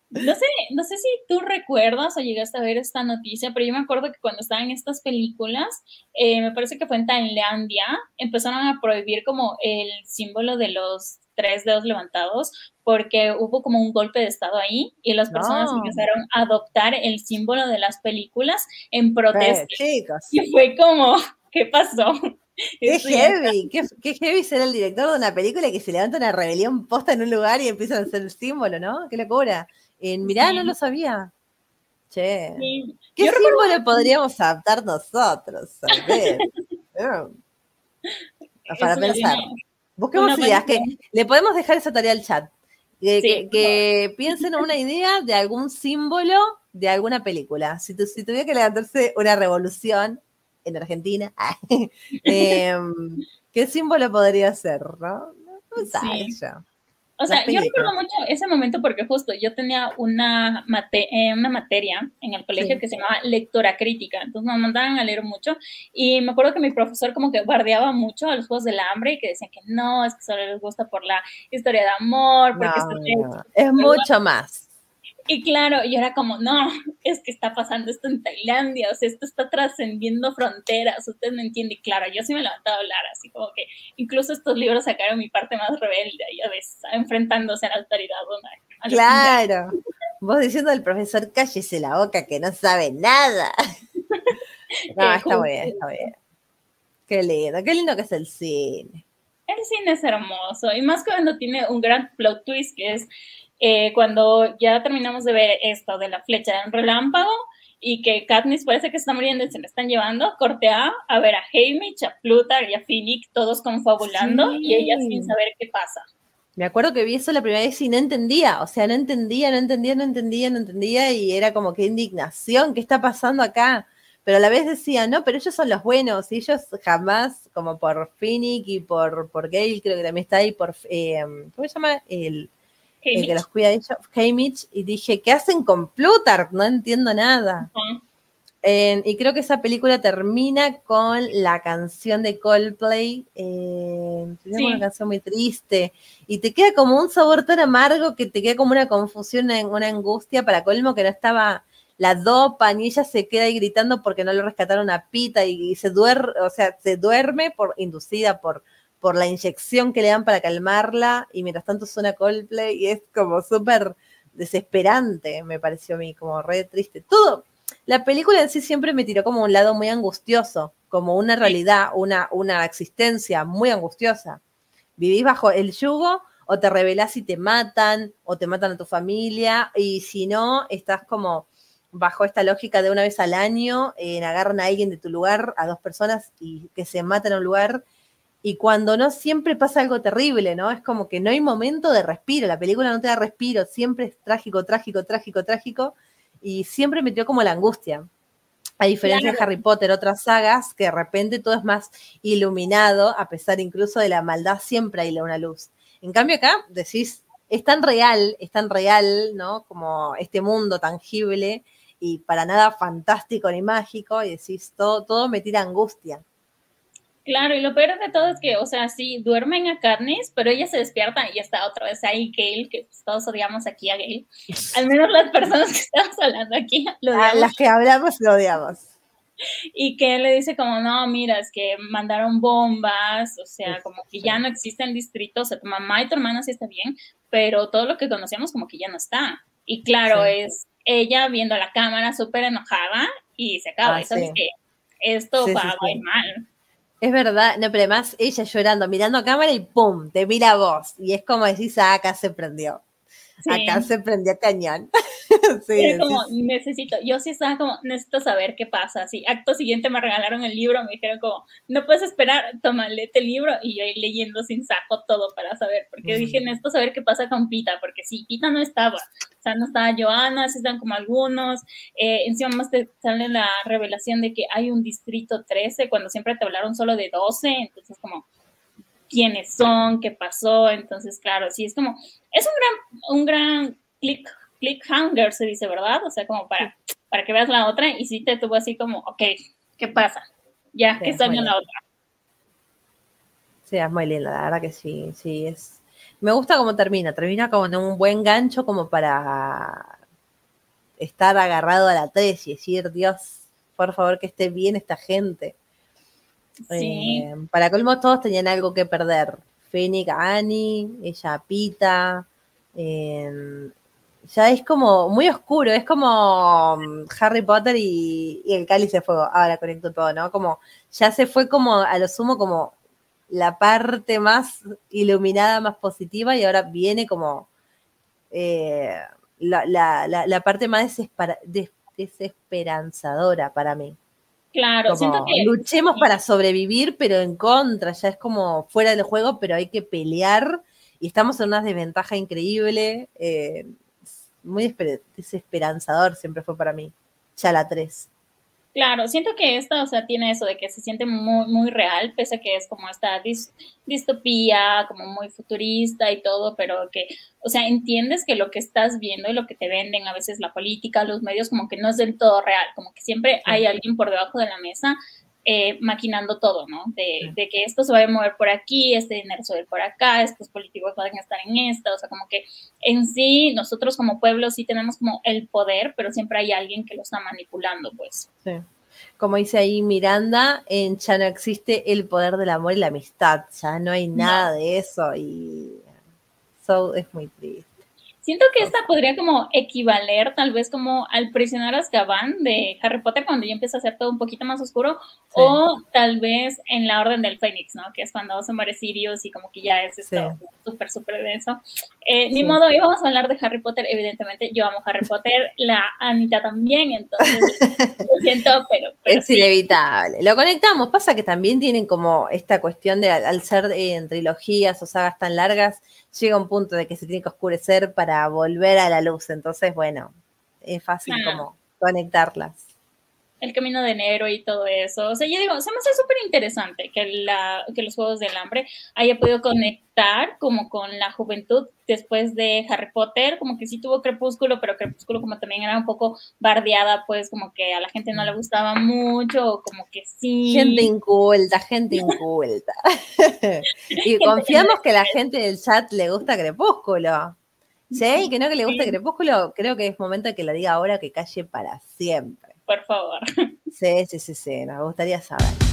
No sé, no sé si tú recuerdas o llegaste a ver esta noticia, pero yo me acuerdo que cuando estaban estas películas, eh, me parece que fue en Tailandia, empezaron a prohibir como el símbolo de los tres dedos levantados porque hubo como un golpe de estado ahí y las personas empezaron a adoptar el símbolo de las películas en protesta. y fue como, ¿qué pasó? Qué heavy, qué, heavy ser el director de una película que se levanta una rebelión posta en un lugar y empiezan a el símbolo, ¿no? Qué locura. En Mirá, no lo sabía. Che. ¿Qué símbolo podríamos adaptar nosotros? Para pensar. Busquemos ideas. Que le podemos dejar esa tarea al chat. Que, piensen una idea de algún símbolo de alguna película. Si, si tuviera que levantarse una revolución en Argentina, em, ¿qué símbolo podría ser? ¿no? No, o sea, yo recuerdo mucho ese momento porque justo yo tenía una, eh, una materia en el colegio que se llamaba lectora crítica, entonces nos mandaban a leer mucho y me acuerdo que mi profesor como que bardeaba mucho a los Juegos del Hambre y que decían que no, es que solo les gusta por la historia de amor, porque es mucho más. Y claro, yo era como, no, es que está pasando esto en Tailandia, o sea, esto está trascendiendo fronteras, usted me entiende. Y claro, yo sí me levantaba a hablar, así como que incluso estos libros sacaron mi parte más rebelde, ya ves, enfrentándose a la autoridad. claro, vos diciendo al profesor, cállese la boca que no sabe nada. no, está muy bien, está bien. Qué lindo, qué lindo que es el cine. El cine es hermoso, y más cuando tiene un gran plot twist que es eh, cuando ya terminamos de ver esto de la flecha de un relámpago y que Katniss parece que está muriendo y se le están llevando, cortea a ver a Haymitch, a Plutarch y a Finnick todos confabulando y ella sin saber qué pasa. Me acuerdo que vi eso la primera vez y no entendía, o sea, no entendía, no entendía, no entendía, no entendía y era como que indignación, ¿qué está pasando acá? Pero a la vez decía, no, pero ellos son los buenos y ellos jamás, como por Finnick y por, por Gale, creo que también está ahí, por, eh, ¿cómo se llama? El, el que los cuida ellos, Hamish, y dije, ¿qué hacen con Plutarch? No entiendo nada. y creo que esa película termina con la canción de Coldplay, eh, una canción muy triste, y te queda como un sabor tan amargo que te queda como una confusión, una angustia para colmo que no estaba la dopa, ni ella se queda ahí gritando porque no le rescataron a Pita y, y se duerme, o sea, se duerme por inducida por por la inyección que le dan para calmarla y mientras tanto suena Coldplay y es como súper desesperante, me pareció a mí, como re triste. Todo, la película en sí siempre me tiró como un lado muy angustioso, como una realidad, una, una existencia muy angustiosa. Vivís bajo el yugo o te rebelás y te matan, o te matan a tu familia, y si no, estás como bajo esta lógica de una vez al año, en agarran a alguien de tu lugar, a dos personas, y que se maten a un lugar, y cuando no, siempre pasa algo terrible, ¿no? Es como que no hay momento de respiro, la película no te da respiro, siempre es trágico, trágico, trágico, trágico, y siempre metió como la angustia. A diferencia de Harry Potter, otras sagas, que de repente todo es más iluminado, a pesar incluso de la maldad, siempre hay una luz. En cambio acá decís, es tan real, es tan real, ¿no? Como este mundo tangible y para nada fantástico ni mágico, y decís, todo, todo me tira angustia. Claro, y lo peor de todo es que, o sea, sí, duermen a Katniss, pero ella se despierta y está otra vez ahí Gail, que pues, todos odiamos aquí a Gail. Al menos las personas que estamos hablando aquí lo odiamos. las que hablamos lo odiamos. Y que él le dice como, no, mira, es que mandaron bombas, o sea, como que ya no existe el distrito, o sea, tu mamá y tu hermana sí está bien, pero todo lo que conocíamos como que ya no está. Y claro, es ella viendo la cámara súper enojada y se acaba. Eso es que esto va muy mal. Es verdad, no, pero además ella llorando, mirando a cámara y ¡pum! te mira a vos. Y es como decís, ah, acá se prendió. Acá se prendía cañón. sí, como, necesito, yo sí estaba como, necesito saber qué pasa. Así, acto siguiente me regalaron el libro, me dijeron como, no puedes esperar, toma, léete el libro. Y yo ahí leyendo sin saco todo para saber, porque dije, necesito saber qué pasa con Pita, porque sí, Pita no estaba. O sea, no estaba Joana, sí están como algunos. Eh, encima más te sale la revelación de que hay un distrito 13, cuando siempre te hablaron solo de 12, entonces como quiénes son, qué pasó, entonces claro, sí es como, es un gran, un gran click, click hunger, se dice, ¿verdad? O sea, como para, para que veas la otra y sí te tuvo así como, ok, ¿qué pasa? Ya, ¿qué está en la otra? Sí, es muy linda, la verdad que sí, sí, es... Me gusta cómo termina, termina como en un buen gancho como para estar agarrado a la 3 y decir, Dios, por favor que esté bien esta gente. Eh, para colmo, todos tenían algo que perder. Fénix, Annie, ella Pita. Em, ya es como muy oscuro, es como mm, Harry Potter y, el cáliz de fuego. Ahora conecto todo, ¿no? Como ya se fue como a lo sumo como la parte más iluminada, más positiva, y ahora viene como eh, la, parte más desesperanzadora para mí. Claro, siento que. Luchemos para sobrevivir, pero en contra, ya es como fuera del juego, pero hay que pelear y estamos en una desventaja increíble. Eh, muy desesperanzador siempre fue para mí. Ya la 3. Claro, siento que esta, o sea, tiene eso de que se siente muy, muy real, pese a que es como esta distopía, como muy futurista y todo, pero que, o sea, entiendes que lo que estás viendo y lo que te venden, a veces la política, los medios, como que no es del todo real, como que siempre hay alguien por debajo de la mesa eh, maquinando todo, ¿no? De, que esto se va a mover por aquí, este dinero se va a ir por acá, estos políticos van a estar en esta, o sea, como que en sí nosotros como pueblo sí tenemos como el poder, pero siempre hay alguien que lo está manipulando, pues. Sí. Como dice ahí Miranda, en ya no existe el poder del amor y la amistad, ya no hay nada de eso y eso es muy triste. Siento que esta podría como equivaler tal vez como al prisionero Azkaban de Harry Potter cuando ya empieza a ser todo un poquito más oscuro o tal vez en la Orden del Fénix, ¿no? Que es cuando se muere Sirius y como que ya es esto súper, súper denso. Eh, Ni modo, hoy vamos a hablar de Harry Potter, evidentemente yo amo Harry Potter, la Anita también, entonces lo siento, pero... es inevitable. Lo conectamos, pasa que también tienen como esta cuestión de al, ser en trilogías o sagas tan largas, llega un punto de que se tiene que oscurecer para volver a la luz. Entonces, bueno, es fácil como conectarlas el camino de enero y todo eso. O sea, yo digo, se me hace súper interesante que, la, que los Juegos del Hambre haya podido conectar como con la juventud después de Harry Potter, como que sí tuvo Crepúsculo, pero Crepúsculo como también era un poco bardeada, pues como que a la gente no le gustaba mucho, como que sí. Gente inculta, gente inculta. y confiamos que la gente del chat le gusta Crepúsculo. Sí, que no que le gusta Crepúsculo, creo que es momento de que la diga ahora que calle para siempre por favor. Sí, sí, sí, sí, nos gustaría saber.